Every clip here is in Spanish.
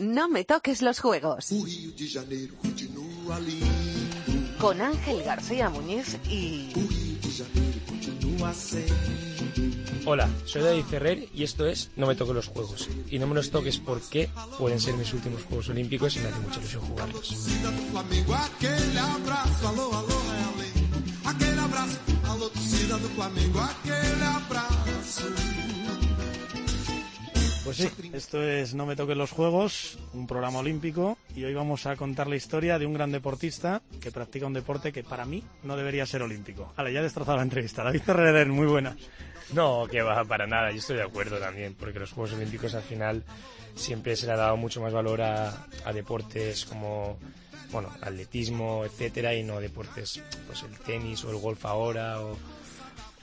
No me toques los juegos. Con Ángel García Muñiz y... Hola, soy David Ferrer y esto es No me toques los juegos. Y no me los toques porque pueden ser mis últimos Juegos Olímpicos y me hace mucha ilusión jugarlos. Pues sí, esto es No me toquen los juegos, un programa olímpico y hoy vamos a contar la historia de un gran deportista que practica un deporte que para mí no debería ser olímpico. Vale, ya he destrozado la entrevista. David Ferrer, muy buena. No, que va, para nada, yo estoy de acuerdo también, porque los Juegos Olímpicos al final siempre se le ha dado mucho más valor a, deportes como bueno, atletismo, etcétera, y no deportes, pues el tenis o el golf ahora,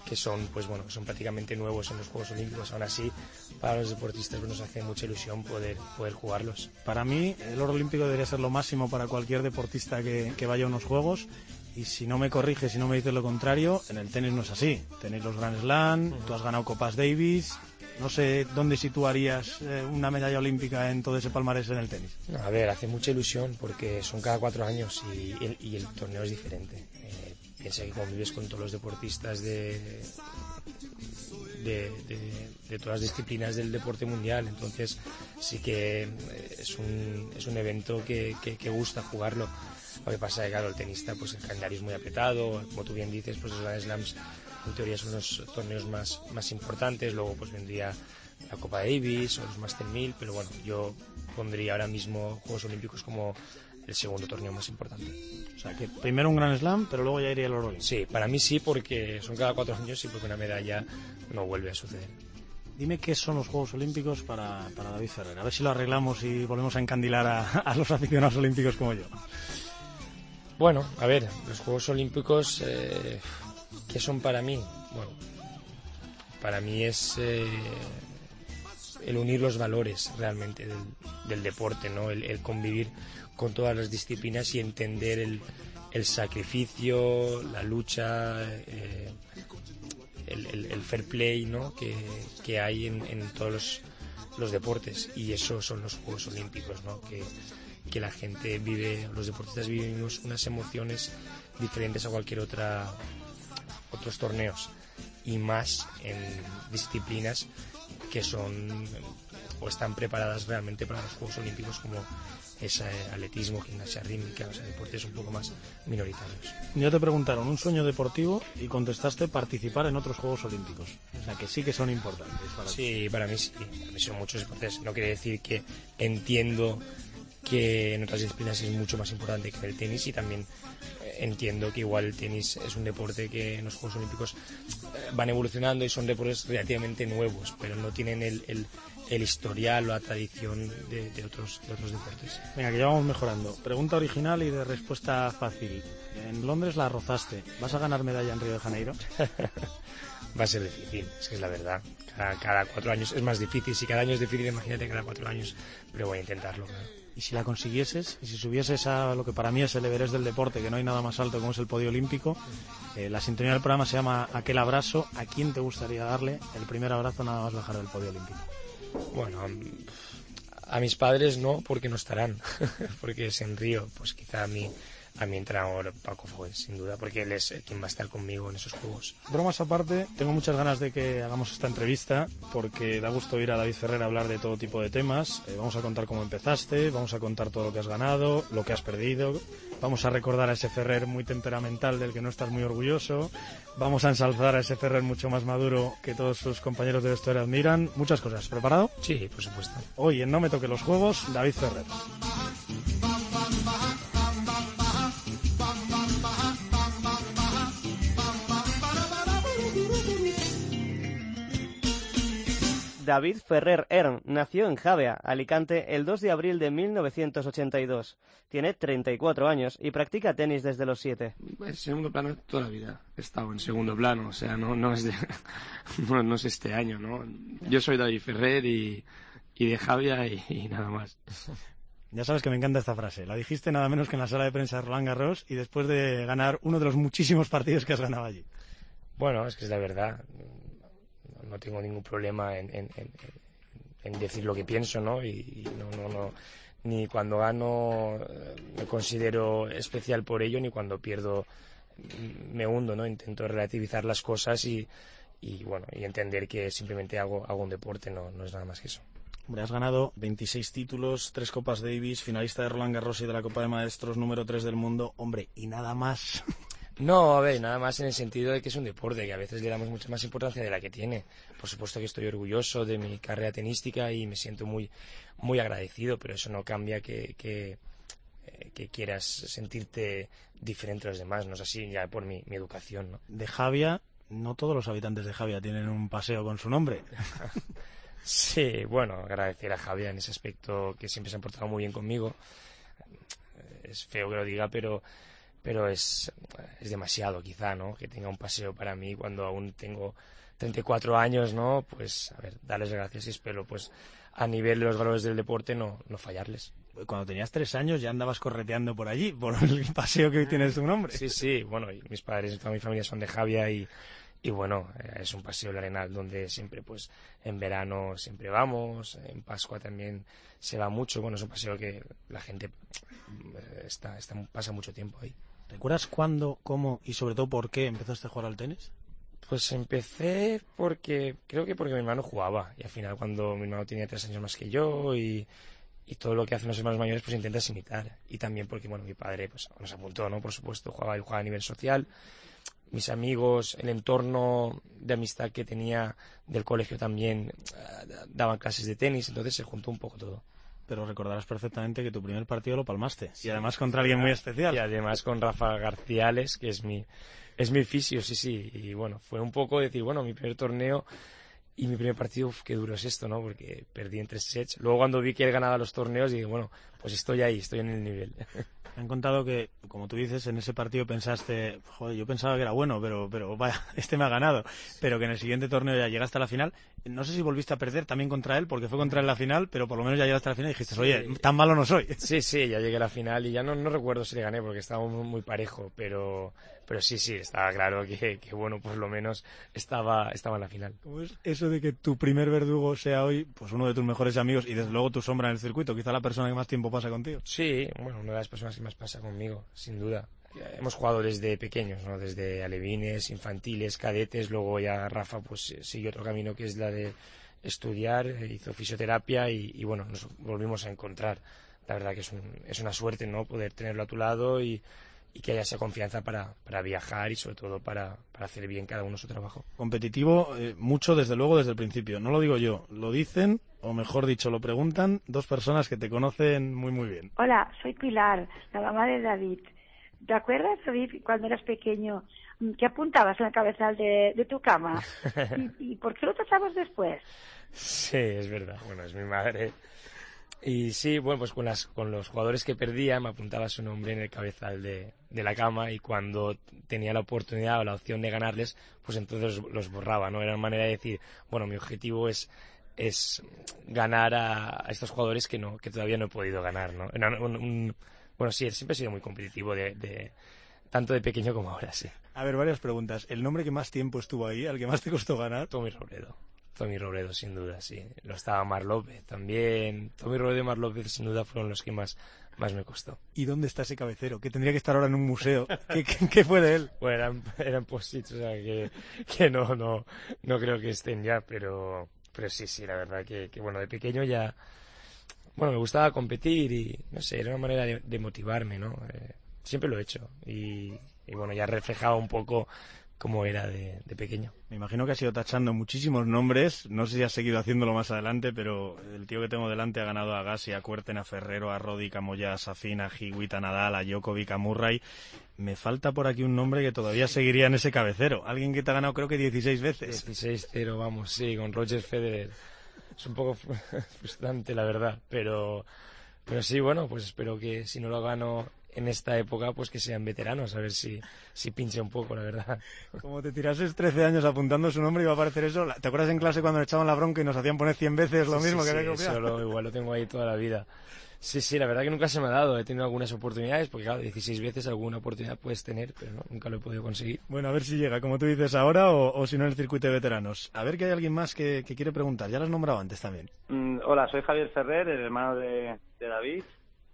que son, pues bueno, son prácticamente nuevos en los Juegos Olímpicos. Aún así, para los deportistas pues, nos hace mucha ilusión poder, poder jugarlos. Para mí, el oro olímpico debería ser lo máximo para cualquier deportista que, que vaya a unos Juegos. Y si no me corriges, si no me dices lo contrario, en el tenis no es así. Tenéis los Grand Slam, tú has ganado Copas Davis. No sé dónde situarías eh, una medalla olímpica en todo ese palmarés en el tenis. A ver, hace mucha ilusión porque son cada cuatro años y, el, y el torneo es diferente. Eh, piensa que convives con todos los deportistas de, de, de, de, todas las disciplinas del deporte mundial. Entonces sí que eh, es un, es un evento que, que, que gusta jugarlo. Lo que pasa es que, claro, el tenista, pues el calendario es muy apretado. Como tú bien dices, pues los Grand Slams en teoría son los torneos más, más importantes. Luego pues vendría la Copa Davis o los Master 1000. Pero bueno, yo pondría ahora mismo Juegos Olímpicos como el segundo torneo más importante. O sea, que primero un Grand Slam, pero luego ya iría el oro. Sí, para mí sí, porque son cada cuatro años y porque una medalla no vuelve a suceder. Dime qué son los Juegos Olímpicos para, para David Ferrer. A ver si lo arreglamos y volvemos a encandilar a, a los aficionados olímpicos como yo. Bueno, a ver, los Juegos Olímpicos, eh, ¿qué son para mí? Bueno, para mí es eh, el unir los valores realmente del, del deporte, ¿no? El, convivir con todas las disciplinas y entender el, el sacrificio, la lucha, eh, el, el, fair play, ¿no? Que, que hay en, en todos los, los, deportes y eso son los Juegos Olímpicos, ¿no? Que, que la gente vive, los deportistas vivimos unas emociones diferentes a cualquier otra otros torneos y más en disciplinas que son o están preparadas realmente para los Juegos Olímpicos como ese atletismo, gimnasia rítmica, o sea, deportes un poco más minoritarios. Ya te preguntaron un sueño deportivo y contestaste participar en otros Juegos Olímpicos. O sea, que sí que son importantes. Para sí, para mí sí. Para mí son muchos deportes. No quiere decir que entiendo que en otras disciplinas es mucho más importante que el tenis y también entiendo que igual el tenis es un deporte que en los Juegos Olímpicos van evolucionando y son deportes relativamente nuevos, pero no tienen el, el, el historial o la tradición de, de, otros, de otros deportes. Venga, que ya vamos mejorando. Pregunta original y de respuesta fácil. En Londres la rozaste. ¿Vas a ganar medalla en Río de Janeiro? Va a ser difícil, es que es la verdad. Cada, cada, cuatro años es más difícil. Si cada año es difícil, imagínate cada cuatro años. Pero voy a intentarlo. Claro. Y si la consiguieses, y si subieses a lo que para mí es el Everest del deporte, que no hay nada más alto como es el podio olímpico, eh, la sintonía del programa se llama Aquel abrazo. ¿A quién te gustaría darle el primer abrazo nada más bajar del podio olímpico? Bueno, a mis padres no, porque no estarán, porque es en Río, pues quizá a mi, a mi entrenador Paco Fuentes, sin duda, porque él es quien va a estar conmigo en esos juegos. Bromas aparte, tengo muchas ganas de que hagamos esta entrevista, porque da gusto ir a David Ferrer a hablar de todo tipo de temas. Eh, vamos a contar cómo empezaste, vamos a contar todo lo que has ganado, lo que has perdido, vamos a recordar a ese Ferrer muy temperamental del que no estás muy orgulloso, vamos a ensalzar a ese Ferrer mucho más maduro que todos sus compañeros de vestuario admiran. Muchas cosas. ¿Preparado? Sí, por supuesto. Hoy en No me toque los juegos, David Ferrer. David Ferrer Ern nació en Javea, Alicante, el 2 de abril de 1982. Tiene 34 años y practica tenis desde los 7. En segundo plano toda la vida. He estado en segundo plano, o sea, no, no, es, de, no, no es este año, ¿no? Yo soy David Ferrer y, y de Javia y, y nada más. Ya sabes que me encanta esta frase. La dijiste nada menos que en la sala de prensa de Roland Garros y después de ganar uno de los muchísimos partidos que has ganado allí. Bueno, es que es la verdad. No tengo ningún problema en, en, en, decir lo que pienso, ¿no? Y, no, no, no, ni cuando gano eh, me considero especial por ello, ni cuando pierdo me hundo, ¿no? Intento relativizar las cosas y, y bueno, y entender que simplemente hago, hago un deporte, no, no es nada más que eso. Hombre, has ganado 26 títulos, tres Copas Davis, finalista de Roland Garros y de la Copa de Maestros, número 3 del mundo. Hombre, y nada más. No, a ver, nada más en el sentido de que es un deporte, que a veces le damos mucha más importancia de la que tiene. Por supuesto que estoy orgulloso de mi carrera tenística y me siento muy, muy agradecido, pero eso no cambia que, que, eh, quieras sentirte diferente a los demás, no es así ya por mi, mi educación. ¿no? De Javia, no todos los habitantes de Javia tienen un paseo con su nombre. sí, bueno, agradecer a Javia en ese aspecto que siempre se ha portado muy bien conmigo. Es feo que lo diga, pero pero es, es demasiado quizá, ¿no? Que tenga un paseo para mí cuando aún tengo 34 años, ¿no? Pues, a ver, darles gracias y espero, pues, a nivel de los valores del deporte no, no fallarles. Cuando tenías tres años ya andabas correteando por allí, por el paseo que hoy tienes tu nombre. Sí, sí, bueno, y mis padres y toda mi familia son de Javia y, y bueno, eh, es un paseo de Arenal donde siempre, pues, en verano siempre vamos, en Pascua también se va mucho, bueno, es un paseo que la gente eh, está, está, pasa mucho tiempo ahí. ¿Recuerdas cuándo, cómo y sobre todo por qué empezaste a jugar al tenis? Pues empecé porque, creo que porque mi hermano jugaba. Y al final cuando mi hermano tenía tres años más que yo y, y todo lo que hacen los hermanos mayores pues intentas imitar. Y también porque, bueno, mi padre pues nos apuntó, ¿no? Por supuesto, jugaba, y jugaba a nivel social. Mis amigos, el entorno de amistad que tenía del colegio también eh, daban clases de tenis, entonces se juntó un poco todo pero recordarás perfectamente que tu primer partido lo palmaste. y además contra alguien muy especial. Y además con Rafa Garciales, que es mi, es mi fisio, sí, sí. Y bueno, fue un poco decir, bueno, mi primer torneo y mi primer partido, uf, qué duro es esto, ¿no? Porque perdí en tres sets. Luego cuando vi que él ganaba los torneos, dije, bueno, pues estoy ahí, estoy en el nivel. Me han contado que, como tú dices, en ese partido pensaste, joder, yo pensaba que era bueno, pero, pero vaya, este me ha ganado. Pero que en el siguiente torneo ya llegaste a la final. No sé si volviste a perder también contra él, porque fue contra él la final, pero por lo menos ya llegaste a la final y dijiste, oye, tan malo no soy. Sí, sí, ya llegué a la final y ya no, no recuerdo si le gané porque estaba muy, muy parejo, pero, pero sí, sí, estaba claro que, que, bueno, pues lo menos estaba, estaba en la final. ¿Cómo es eso de que tu primer verdugo sea hoy, pues uno de tus mejores amigos y desde luego tu sombra en el circuito, quizá la persona que más tiempo pasa contigo? Sí, bueno, una de las personas que más pasa conmigo, sin duda. Hemos jugado desde pequeños, ¿no? Desde alevines, infantiles, cadetes, luego ya Rafa pues siguió otro camino que es la de estudiar, hizo fisioterapia y, y bueno, nos volvimos a encontrar. La verdad que es, un, es una suerte, ¿no? Poder tenerlo a tu lado y, y que haya esa confianza para, para viajar y sobre todo para, para, hacer bien cada uno su trabajo. Competitivo, eh, mucho desde luego desde el principio. No lo digo yo, lo dicen, o mejor dicho, lo preguntan dos personas que te conocen muy muy bien. Hola, soy Pilar, la mamá de David. ¿Te acuerdas, David, cuando eras pequeño, que apuntabas en la cabeza de, de tu cama? ¿Y, ¿Y, por qué lo tocabas después? Sí, es verdad. Bueno, es mi madre y sí, bueno, pues con, las, con los jugadores que perdía me apuntaba su nombre en el cabezal de, de la cama y cuando tenía la oportunidad o la opción de ganarles, pues entonces los borraba, ¿no? Era una manera de decir, bueno, mi objetivo es es ganar a, estos jugadores que no que todavía no he podido ganar, ¿no? bueno, sí, siempre he sido muy competitivo de, de, tanto de pequeño como ahora, sí. A ver, varias preguntas. ¿El nombre que más tiempo estuvo ahí, al que más te costó ganar? Tommy Robredo. Tommy Robredo, sin duda, sí. Lo estaba Mar López también. Tommy Robredo y Mar López, sin duda, fueron los que más, más me costó. ¿Y dónde está ese cabecero? Que tendría que estar ahora en un museo. ¿Qué, qué, fue de él? Bueno, eran, eran o sea, que, que no, no, no creo que estén ya, pero, pero sí, sí, la verdad que, que bueno, de pequeño ya, bueno, me gustaba competir y, no sé, era una manera de, de motivarme, ¿no? Eh, siempre lo he hecho y, y bueno, ya reflejaba un poco como era de, pequeño. Me imagino que has ido tachando muchísimos nombres, no sé si has seguido haciéndolo más adelante, pero el tío que tengo delante ha ganado a Gassi, a Cuerten, a Ferrero, a Rodi, a Moya, a Safina, a Higuita, a Nadal, a Djokovic, a Murray. Me falta por aquí un nombre que todavía seguiría en ese cabecero. Alguien que te ha ganado creo que 16 veces. 16-0, vamos, sí, con Roger Federer. Es un poco frustrante, la verdad, pero, pero sí, bueno, pues espero que si no lo gano en esta época, pues que sean veteranos, a ver si, si pinche un poco, la verdad. Como te tirases 13 años apuntando su nombre y va a aparecer eso. ¿Te acuerdas en clase cuando le echaban la bronca y nos hacían poner 100 veces lo mismo que había copiado? Solo, igual lo tengo ahí toda la vida. Sí, sí, la verdad que nunca se me ha dado. He tenido algunas oportunidades, porque claro, 16 veces alguna oportunidad puedes tener, pero no, nunca lo he podido conseguir. Bueno, a ver si llega, como tú dices ahora, o, si no en el circuito de veteranos. A ver que hay alguien más que, quiere preguntar. Ya lo has nombrado antes también. Mm, hola, soy Javier Ferrer, el hermano de, David.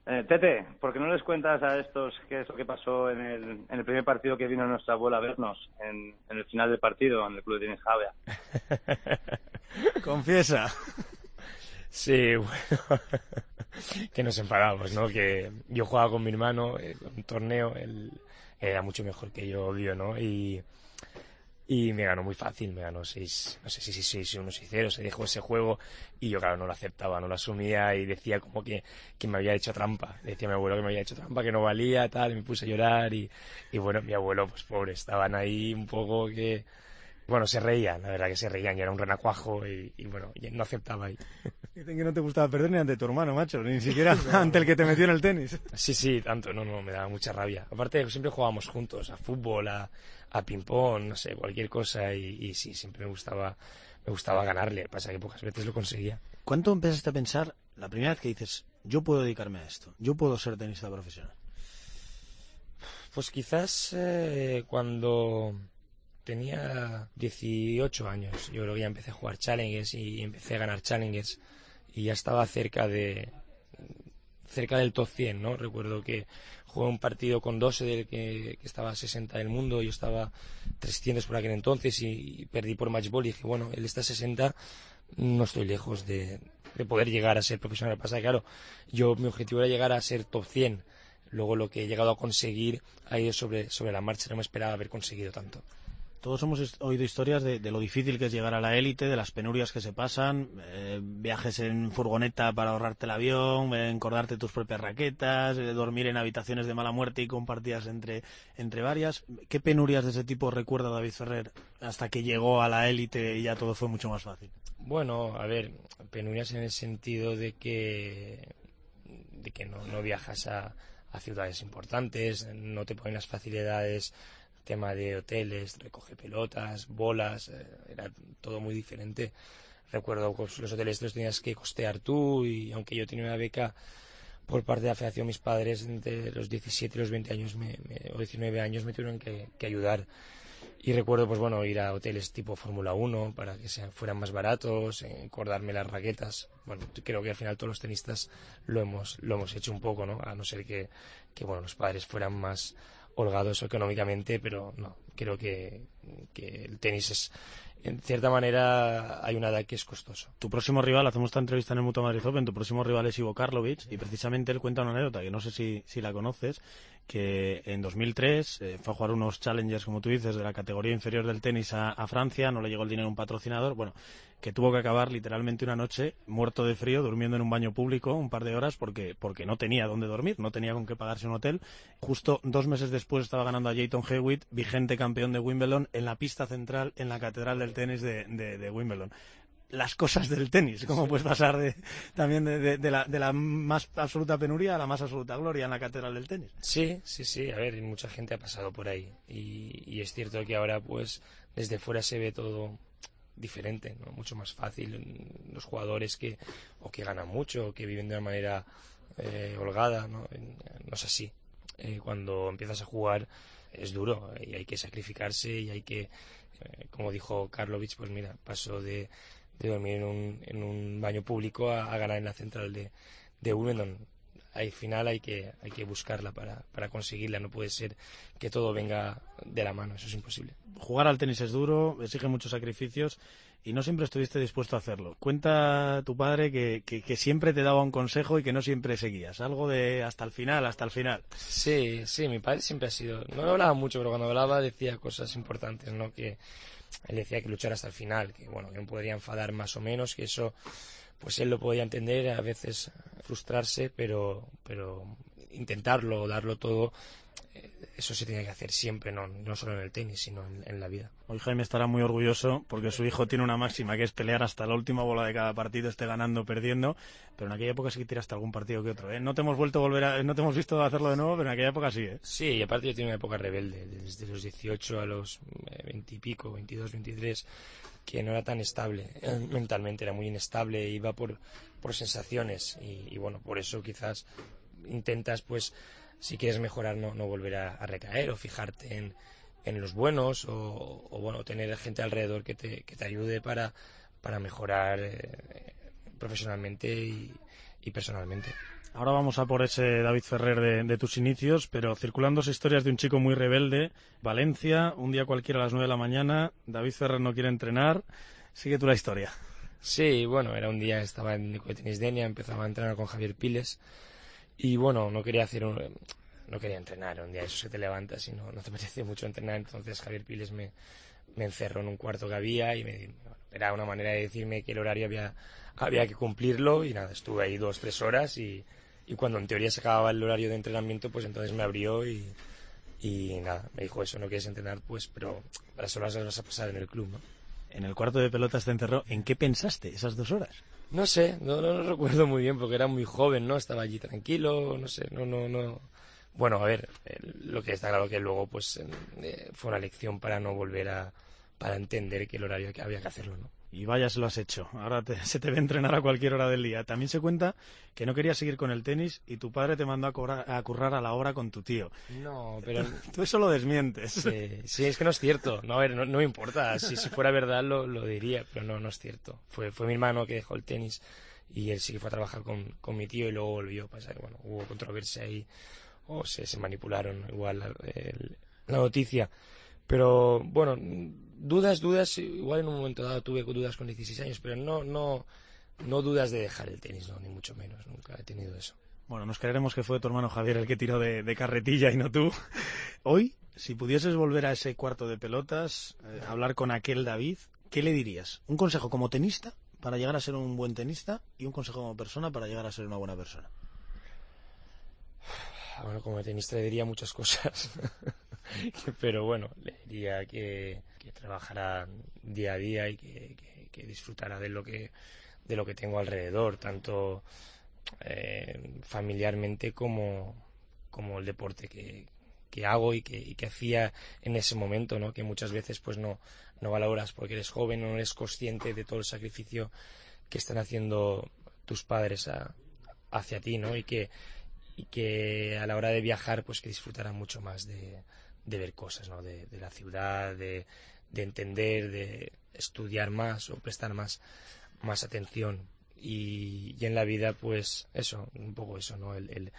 Eh, Tete, ¿por qué no les cuentas a estos qué es lo que pasó en el, en el primer partido que vino nuestra abuela a vernos, en, el final del partido, en el Club de Javea? Confiesa. Sí, bueno, que nos enfadamos, ¿no? Que yo jugaba con mi hermano en un torneo, él era mucho mejor que yo, obvio, ¿no? Y, y me ganó muy fácil, me ganó 6, no sé si 6 1 6 0, se dejó ese juego y yo claro no lo aceptaba, no lo asumía y decía como que, que me había hecho trampa, decía mi abuelo que me había hecho trampa, que no valía, tal, y me puse a llorar y, y bueno, mi abuelo pues pobre, estaban ahí un poco que bueno, se reían, la verdad que se reían, y era un renacuajo y, bueno, no aceptaba ahí. Dicen que no te gustaba perder ni ante tu hermano, macho, ni siquiera ante el que te metió en el tenis. Sí, sí, tanto, no, no, me daba mucha rabia. Aparte, siempre jugábamos juntos, a fútbol, a, a ping-pong, no sé, cualquier cosa, y, sí, siempre me gustaba, me gustaba ganarle, pasa que pocas veces lo conseguía. ¿Cuánto empezaste a pensar la primera vez que dices, yo puedo dedicarme a esto, yo puedo ser tenista profesional? Pues quizás eh, cuando tenía 18 años. Yo creo que ya empecé a jugar challenges y empecé a ganar challenges y ya estaba cerca de cerca del top 100, ¿no? Recuerdo que jugué un partido con 12 del que, estaba a 60 del mundo, yo estaba 300 por aquel entonces y, perdí por matchball y dije, bueno, él está a 60, no estoy lejos de, de poder llegar a ser profesional. Pasa claro, yo mi objetivo era llegar a ser top 100. Luego lo que he llegado a conseguir ha ido sobre, sobre la marcha, no me esperaba haber conseguido tanto. Todos hemos oído historias de, lo difícil que es llegar a la élite, de las penurias que se pasan, eh, viajes en furgoneta para ahorrarte el avión, encordarte tus propias raquetas, eh, dormir en habitaciones de mala muerte y compartidas entre, entre varias. ¿Qué penurias de ese tipo recuerda David Ferrer hasta que llegó a la élite y ya todo fue mucho más fácil? Bueno, a ver, penurias en el sentido de que, de que no, no viajas a, a ciudades importantes, no te ponen las facilidades tema de hoteles, recoge pelotas, bolas, eh, era todo muy diferente. Recuerdo que los hoteles los tenías que costear tú y aunque yo tenía una beca por parte de la federación, mis padres entre los 17 y los 20 años me, o 19 años me tuvieron que, ayudar. Y recuerdo, pues bueno, ir a hoteles tipo Fórmula 1 para que sean, fueran más baratos, encordarme las raquetas. Bueno, creo que al final todos los tenistas lo hemos, lo hemos hecho un poco, ¿no? A no ser que, que bueno, los padres fueran más, holgados económicamente, pero no, creo que, que el tenis es, en cierta manera, hay una edad que es costoso. Tu próximo rival, hacemos esta entrevista en el Mutua Madrid Open, tu próximo rival es Ivo Karlovic, y precisamente él cuenta una anécdota que no sé si, si la conoces, que en 2003 eh, fue a jugar unos challengers, como tú dices, de la categoría inferior del tenis a, Francia, no le llegó el dinero a un patrocinador, bueno, que tuvo que acabar literalmente una noche muerto de frío, durmiendo en un baño público un par de horas porque, porque no tenía dónde dormir, no tenía con qué pagarse un hotel. Justo dos meses después estaba ganando a Jayton Hewitt, vigente campeón de Wimbledon, en la pista central en la Catedral del Tenis de, de Wimbledon las cosas del tenis, como puedes pasar de, también de, de, la, de, la, más absoluta penuria a la más absoluta gloria en la catedral del tenis. Sí, sí, sí, a ver, mucha gente ha pasado por ahí y, y es cierto que ahora pues desde fuera se ve todo diferente, ¿no? mucho más fácil. Los jugadores que o que ganan mucho o que viven de una manera eh, holgada, ¿no? no es así. Eh, cuando empiezas a jugar es duro y hay que sacrificarse y hay que, eh, como dijo Karlovich, pues mira, paso de de dormir en un, en un baño público a, ganar en la central de, de Wimbledon. Al final hay que, hay que buscarla para, para conseguirla, no puede ser que todo venga de la mano, eso es imposible. Jugar al tenis es duro, exige muchos sacrificios y no siempre estuviste dispuesto a hacerlo. Cuenta tu padre que, que, siempre te daba un consejo y que no siempre seguías. Algo de hasta el final, hasta el final. Sí, sí, mi padre siempre ha sido. No hablaba mucho, pero cuando hablaba decía cosas importantes, ¿no? Que, él decía que luchar hasta el final, que bueno, que no podría enfadar más o menos, que eso pues él lo podía entender, a veces frustrarse, pero, pero intentarlo, darlo todo, eh, eso se tiene que hacer siempre, no, no solo en el tenis, sino en, la vida. Hoy Jaime estará muy orgulloso porque su hijo tiene una máxima que es pelear hasta la última bola de cada partido, esté ganando o perdiendo, pero en aquella época sí que tira hasta algún partido que otro. ¿eh? No te hemos vuelto a volver a, no te hemos visto hacerlo de nuevo, pero en aquella época sí. ¿eh? Sí, y aparte yo tengo una época rebelde, desde los 18 a los 20 y pico, 22, 23, que no era tan estable eh, mentalmente, era muy inestable, iba por, por sensaciones y, y bueno, por eso quizás intentas pues si quieres mejorar no, no volver a, recaer o fijarte en, en los buenos o, bueno tener gente alrededor que te, que te ayude para, para mejorar eh, profesionalmente y, personalmente. Ahora vamos a por ese David Ferrer de, de, tus inicios, pero circulando historias de un chico muy rebelde. Valencia, un día cualquiera a las 9 de la mañana, David Ferrer no quiere entrenar. Sigue tú la historia. Sí, bueno, era un día, estaba en Nico de Tenis Denia, empezaba a entrenar con Javier Piles y bueno, no quería hacer un, no quería entrenar un día eso que te levantas y no, no te apetece mucho entrenar. Entonces Javier Piles me, me encerró en un cuarto que había y me, era una manera de decirme que el horario había, había que cumplirlo y nada, estuve ahí dos, tres horas y, y cuando en teoría se acababa el horario de entrenamiento, pues entonces me abrió y, y nada, me dijo eso, no quieres entrenar, pues, pero las horas las vas a pasar en el club, ¿no? En el cuarto de pelotas te encerró. ¿En qué pensaste esas dos horas? No sé, no, no, lo recuerdo muy bien porque era muy joven, ¿no? Estaba allí tranquilo, no sé, no, no, no. Bueno, a ver, lo que está claro que luego pues eh, fue una lección para no volver a, para entender que el horario que había que hacerlo, ¿no? Y vaya, se lo has hecho. Ahora se te ve entrenar a cualquier hora del día. También se cuenta que no querías seguir con el tenis y tu padre te mandó a, currar a la hora con tu tío. No, pero... Tú eso lo desmientes. Sí, es que no es cierto. No, a ver, no, me importa. Si, si fuera verdad lo, lo, diría, pero no, no es cierto. Fue, fue mi hermano que dejó el tenis y él sí que fue a trabajar con, con mi tío y luego volvió. Pues, bueno, hubo controversia ahí o se, se manipularon igual la, la noticia. Pero bueno, dudas, dudas, igual en un momento dado tuve dudas con 16 años, pero no, no, no dudas de dejar el tenis, no, ni mucho menos, nunca he tenido eso. Bueno, nos creeremos que fue tu hermano Javier el que tiró de, carretilla y no tú. Hoy, si pudieses volver a ese cuarto de pelotas, eh, hablar con aquel David, ¿qué le dirías? ¿Un consejo como tenista para llegar a ser un buen tenista y un consejo como persona para llegar a ser una buena persona? Bueno, como tenista le diría muchas cosas. pero bueno, le diría que, que trabajara día a día y que, que, disfrutara de lo que, de lo que tengo alrededor, tanto eh, familiarmente como, como el deporte que, que hago y que, que hacía en ese momento, ¿no? Que muchas veces pues no, no valoras porque eres joven, no eres consciente de todo el sacrificio que están haciendo tus padres hacia ti, ¿no? Y que, y que a la hora de viajar pues que disfrutaran mucho más de, de ver cosas, ¿no? De, la ciudad, de, de, entender, de estudiar más o prestar más, más atención. Y, y, en la vida, pues eso, un poco eso, ¿no? El,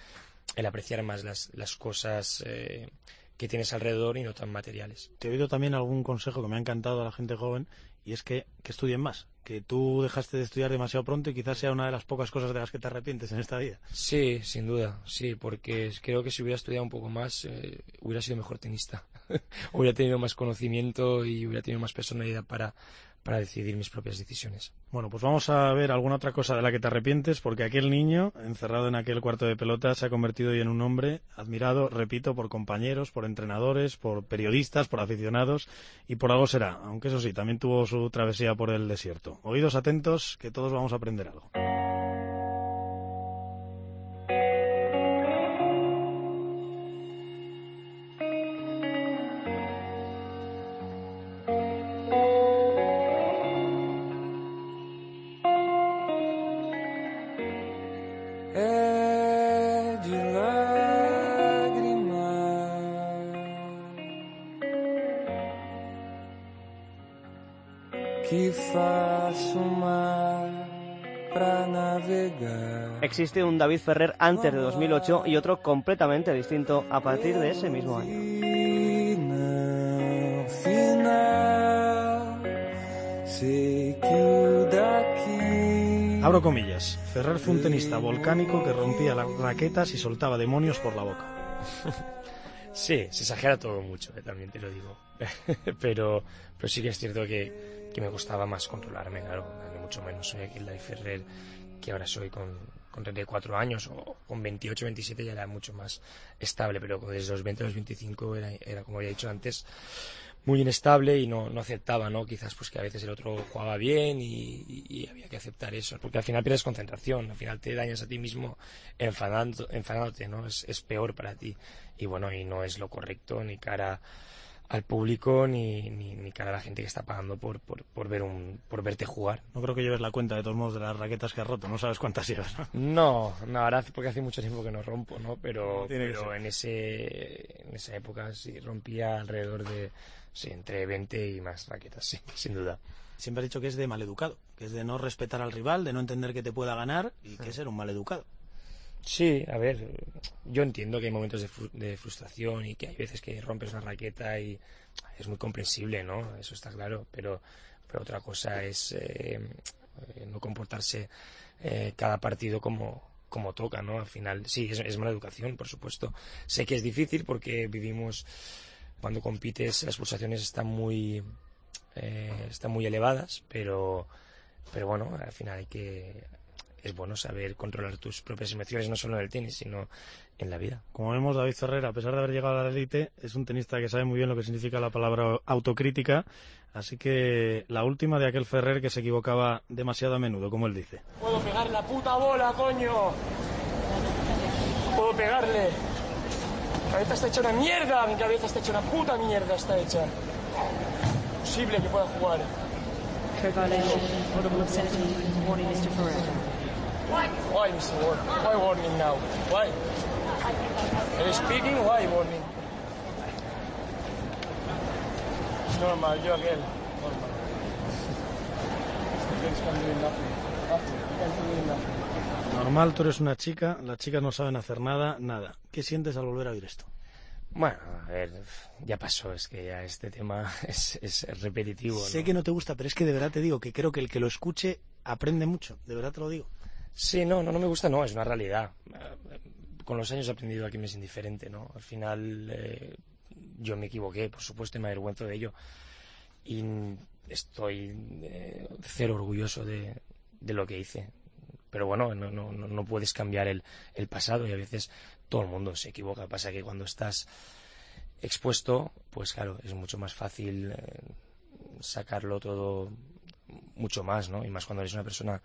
el, apreciar más las, las cosas eh, que tienes alrededor y no tan materiales. Te he oído también algún consejo que me ha encantado a la gente joven y es que, que estudien más, que tú dejaste de estudiar demasiado pronto y quizás sea una de las pocas cosas de las que te arrepientes en esta vida. Sí, sin duda, sí, porque creo que si hubiera estudiado un poco más eh, hubiera sido mejor tenista, hubiera tenido más conocimiento y hubiera tenido más personalidad para, para decidir mis propias decisiones. Bueno, pues vamos a ver alguna otra cosa de la que te arrepientes, porque aquel niño, encerrado en aquel cuarto de pelota, se ha convertido hoy en un hombre admirado, repito, por compañeros, por entrenadores, por periodistas, por aficionados, y por algo será, aunque eso sí, también tuvo su travesía por el desierto. Oídos atentos, que todos vamos a aprender algo. Existe un David Ferrer antes de 2008 y otro completamente distinto a partir de ese mismo año. Abro comillas. Ferrer fue un tenista volcánico que rompía las raquetas y soltaba demonios por la boca. Sí, se exagera todo mucho, eh, también te lo digo. pero, pero sí que es cierto que, que me gustaba más controlarme, claro, ni mucho menos soy aquel David Ferrer que ahora soy con, con 34 años o con 28, 27 ya era mucho más estable, pero desde los 20 a los 25 era, era como había dicho antes, muy inestable y no, no aceptaba, ¿no? Quizás pues que a veces el otro jugaba bien y, había que aceptar eso, porque al final pierdes concentración, al final te dañas a ti mismo enfadando, enfadándote, ¿no? Es, es peor para ti y bueno, y no es lo correcto ni cara al público ni, ni, ni, cara a la gente que está pagando por, por, por, ver un, por verte jugar. No creo que lleves la cuenta de todos modos de las raquetas que has roto, no sabes cuántas llevas, ¿no? No, no ahora porque hace mucho tiempo que no rompo, ¿no? Pero, pero en, ese, en esa época sí rompía alrededor de sí, entre 20 y más raquetas, sí, sin duda. Siempre has dicho que es de maleducado, que es de no respetar al rival, de no entender que te pueda ganar y que es ser un maleducado. Sí, a ver, yo entiendo que hay momentos de, frustración y que hay veces que rompes una raqueta y es muy comprensible, ¿no? Eso está claro, pero, pero otra cosa es eh, no comportarse eh, cada partido como, como toca, ¿no? Al final, sí, es, mala educación, por supuesto. Sé que es difícil porque vivimos, cuando compites, las pulsaciones están muy, eh, están muy elevadas, pero, pero bueno, al final hay que, es bueno saber controlar tus propias emociones, no solo en el tenis, sino en la vida. Como vemos, David Ferrer, a pesar de haber llegado a la élite, es un tenista que sabe muy bien lo que significa la palabra autocrítica. Así que la última de aquel Ferrer que se equivocaba demasiado a menudo, como él dice. Puedo pegar la puta bola, coño. Puedo pegarle. Mi cabeza está hecha una mierda, mi cabeza está hecha una puta mierda, está hecha. Imposible que pueda jugar. Why, Mr. Ward? Why warning now? Why? Are you speaking? Why warning? It's normal, you again. Normal. Normal, tú eres una chica, las chicas no saben hacer nada, nada. ¿Qué sientes al volver a oír esto? Bueno, a ver, ya pasó, es que ya este tema es, es repetitivo. Sé que no te gusta, pero es que de verdad te digo que creo que el que lo escuche aprende mucho, de verdad te lo digo. Sí, no, no, no me gusta, no, es una realidad. Con los años he aprendido a que me es indiferente, ¿no? Al final eh, yo me equivoqué, por supuesto, y me avergüenzo de ello. Y estoy eh, cero orgulloso de, lo que hice. Pero bueno, no, puedes cambiar el, pasado y a veces todo el mundo se equivoca. Pasa que cuando estás expuesto, pues claro, es mucho más fácil eh, sacarlo todo mucho más, ¿no? Y más cuando eres una persona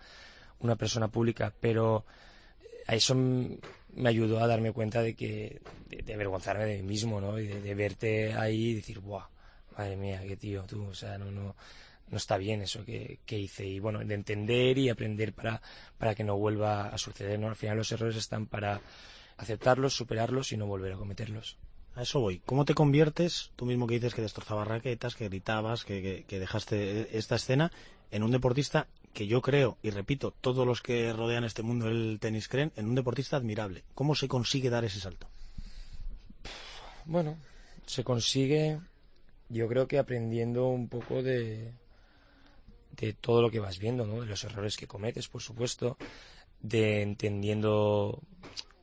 una persona pública, pero a eso me ayudó a darme cuenta de que de, avergonzarme de mí mismo, ¿no? Y de, verte ahí y decir, ¡buah! Madre mía, qué tío, tú, o sea, no, no, no está bien eso que, que, hice. Y bueno, de entender y aprender para, para que no vuelva a suceder, ¿no? Al final los errores están para aceptarlos, superarlos y no volver a cometerlos. A eso voy. ¿Cómo te conviertes, tú mismo que dices que destrozabas raquetas, que gritabas, que, que dejaste esta escena, en un deportista que yo creo, y repito, todos los que rodean este mundo del tenis creen, en un deportista admirable. ¿Cómo se consigue dar ese salto? Bueno, se consigue, yo creo que aprendiendo un poco de, de todo lo que vas viendo, ¿no? de los errores que cometes, por supuesto, de entendiendo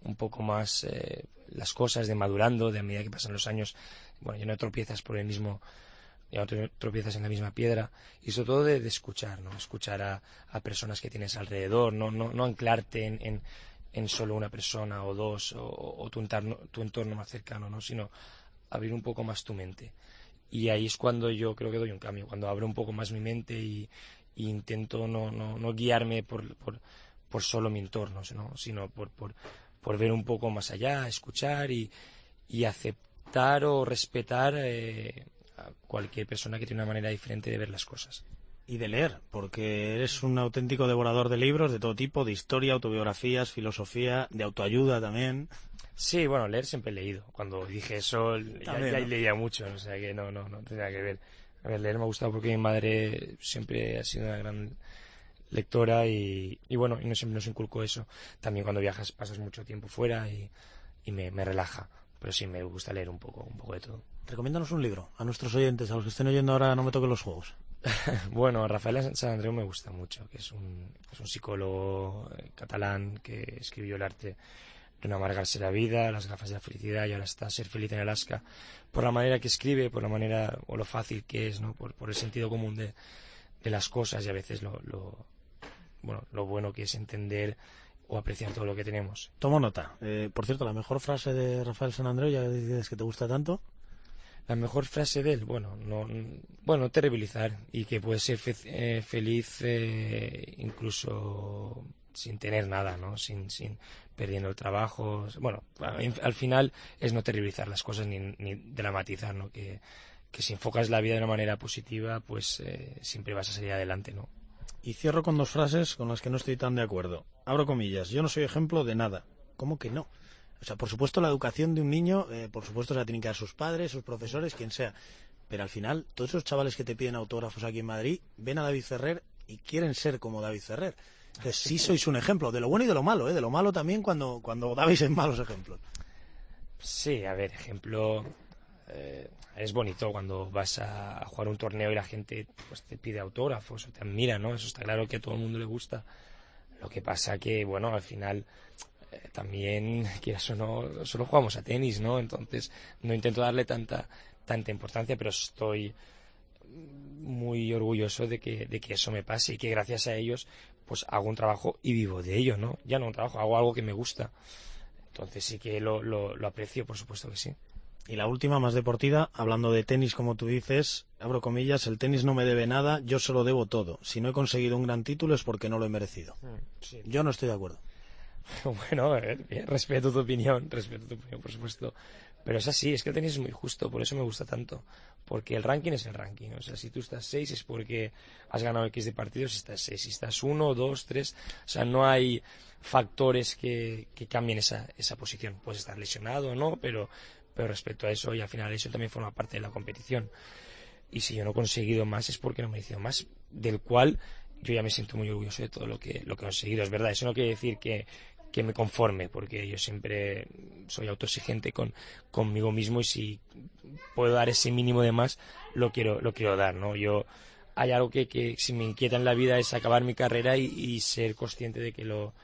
un poco más eh, las cosas, de madurando, de a medida que pasan los años, bueno, ya no tropiezas por el mismo ya no tropiezas en la misma piedra y sobre todo de, escuchar, ¿no? Escuchar a, a, personas que tienes alrededor, no, no, no anclarte en, en, en, solo una persona o dos o, tu, entorno, tu entorno más cercano, ¿no? Sino abrir un poco más tu mente. Y ahí es cuando yo creo que doy un cambio, cuando abro un poco más mi mente y, intento no, no, no guiarme por, por, por, solo mi entorno, ¿no? sino por, por, por ver un poco más allá, escuchar y, y aceptar o respetar eh, cualquier persona que tiene una manera diferente de ver las cosas. Y de leer, porque eres un auténtico devorador de libros de todo tipo, de historia, autobiografías, filosofía, de autoayuda también. Sí, bueno, leer siempre he leído. Cuando dije eso, ya, leía mucho, o sea que no, no, no tenía que ver. A ver, leer me ha gustado porque mi madre siempre ha sido una gran lectora y, bueno, y no siempre nos inculcó eso. También cuando viajas pasas mucho tiempo fuera y, me, me relaja. Pero sí me gusta leer un poco, un poco de todo. Recomiéndanos un libro a nuestros oyentes, a los que estén oyendo ahora No me toquen los juegos. bueno, Rafael San Andreu me gusta mucho, que es un, es un psicólogo eh, catalán que escribió el arte de no amargarse la vida, las gafas de la felicidad y ahora está Ser feliz en Alaska, por la manera que escribe, por la manera o lo fácil que es, ¿no? por, por el sentido común de, de las cosas y a veces lo, lo, bueno, lo bueno que es entender o apreciar todo lo que tenemos. Tomo nota. Eh, por cierto, la mejor frase de Rafael San Andreu, ya dices que te gusta tanto. La mejor frase de él, bueno, no, bueno, terribilizar y que puede ser eh, feliz eh, incluso sin tener nada, ¿no? Sin, sin perdiendo el trabajo. Bueno, al final es no terribilizar las cosas ni, dramatizar, ¿no? Que, que si enfocas la vida de una manera positiva, pues siempre vas a salir adelante, ¿no? Y cierro con dos frases con las que no estoy tan de acuerdo. Abro comillas, yo no soy ejemplo de nada. ¿Cómo que no? O sea, por supuesto la educación de un niño, eh, por supuesto se la tienen que dar sus padres, sus profesores, quien sea. Pero al final, todos esos chavales que te piden autógrafos aquí en Madrid ven a David Ferrer y quieren ser como David Ferrer. Entonces sí sois un ejemplo, de lo bueno y de lo malo, ¿eh? de lo malo también cuando, cuando dabais en malos ejemplos. Sí, a ver, ejemplo, eh, es bonito cuando vas a, jugar un torneo y la gente pues te pide autógrafos o te admira, ¿no? Eso está claro que a todo el mundo le gusta. Lo que pasa que, bueno, al final eh, también, quieras o no, solo jugamos a tenis, ¿no? Entonces no intento darle tanta, tanta importancia, pero estoy muy orgulloso de que, de que eso me pase y que gracias a ellos pues hago un trabajo y vivo de ello, ¿no? Ya no un trabajo, hago algo que me gusta. Entonces sí que lo, lo aprecio, por supuesto que sí. Y la última, más deportiva, hablando de tenis, como tú dices, abro comillas, el tenis no me debe nada, yo se lo debo todo. Si no he conseguido un gran título es porque no lo he merecido. Mm, yo no estoy de acuerdo. Bueno, respeto tu opinión, respeto tu opinión, por supuesto. Pero es así, es que el tenis es muy justo, por eso me gusta tanto. Porque el ranking es el ranking. O sea, si tú estás 6 es porque has ganado X de partidos, estás 6. Si estás 1, 2, 3. O sea, no hay factores que, que cambien esa, esa posición. Puedes estar lesionado o no, pero pero respecto a eso, y al final eso también forma parte de la competición. Y si yo no he conseguido más es porque no me he merecido más, del cual yo ya me siento muy orgulloso de todo lo que, lo que he conseguido. Es verdad, eso no quiere decir que, que me conforme, porque yo siempre soy autoexigente con, conmigo mismo y si puedo dar ese mínimo de más, lo quiero, lo quiero dar, ¿no? Yo, hay algo que, que si me inquieta en la vida es acabar mi carrera y, ser consciente de que lo,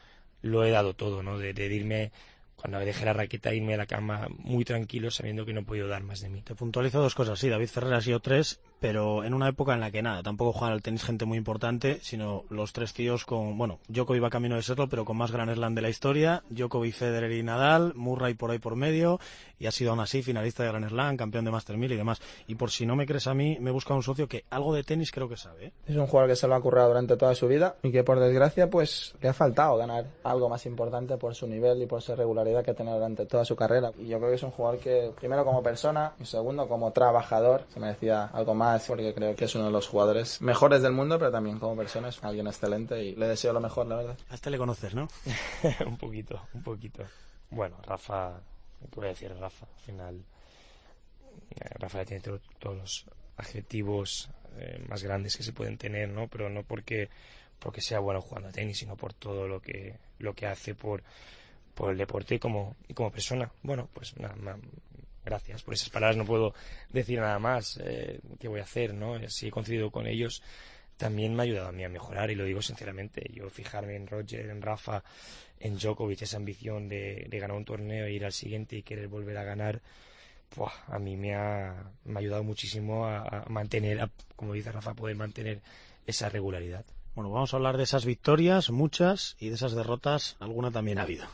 lo he dado todo, ¿no? De, de irme cuando dejé la raqueta irme a la cama muy tranquilo sabiendo que no he podido dar más de mí. Te puntualizo dos cosas, sí, David Ferrer ha sido tres, pero en una época en la que nada, tampoco juegan al tenis gente muy importante, sino los tres tíos con, bueno, Djokovic va camino de serlo, pero con más Grand Slam de la historia, Djokovic, Federer y Nadal, Murray por ahí por medio, y ha sido aún así finalista de Grand Slam, campeón de Master 1000 y demás. Y por si no me crees a mí, me he buscado un socio que algo de tenis creo que sabe. ¿eh? Es un jugador que se lo ha currado durante toda su vida y que por desgracia pues le ha faltado ganar algo más importante por su nivel y por su regularidad que ha tenido durante toda su carrera. Y yo creo que es un jugador que primero como persona y segundo como trabajador se merecía algo más porque creo que es uno de los jugadores mejores del mundo, pero también como persona es alguien excelente y le deseo lo mejor, la verdad. A este le conoces, ¿no? un poquito, un poquito. Bueno, Rafa ¿Qué voy a decir Rafa? Al final, eh, Rafa tiene todos los adjetivos eh, más grandes que se pueden tener, ¿no? Pero no porque, porque sea bueno jugando a tenis, sino por todo lo que, lo que hace por, por el deporte y como, y como persona. Bueno, pues nada más. Gracias por esas palabras, no puedo decir nada más. Eh, ¿Qué voy a hacer? ¿no? Si he coincidido con ellos, también me ha ayudado a mí a mejorar y lo digo sinceramente. Yo fijarme en Roger, en Rafa, en Djokovic, esa ambición de, ganar un torneo, e ir al siguiente y querer volver a ganar, a mí me ha, ayudado muchísimo a, mantener, como dice Rafa, poder mantener esa regularidad. Bueno, vamos a hablar de esas victorias, muchas, y de esas derrotas, alguna también ha habido.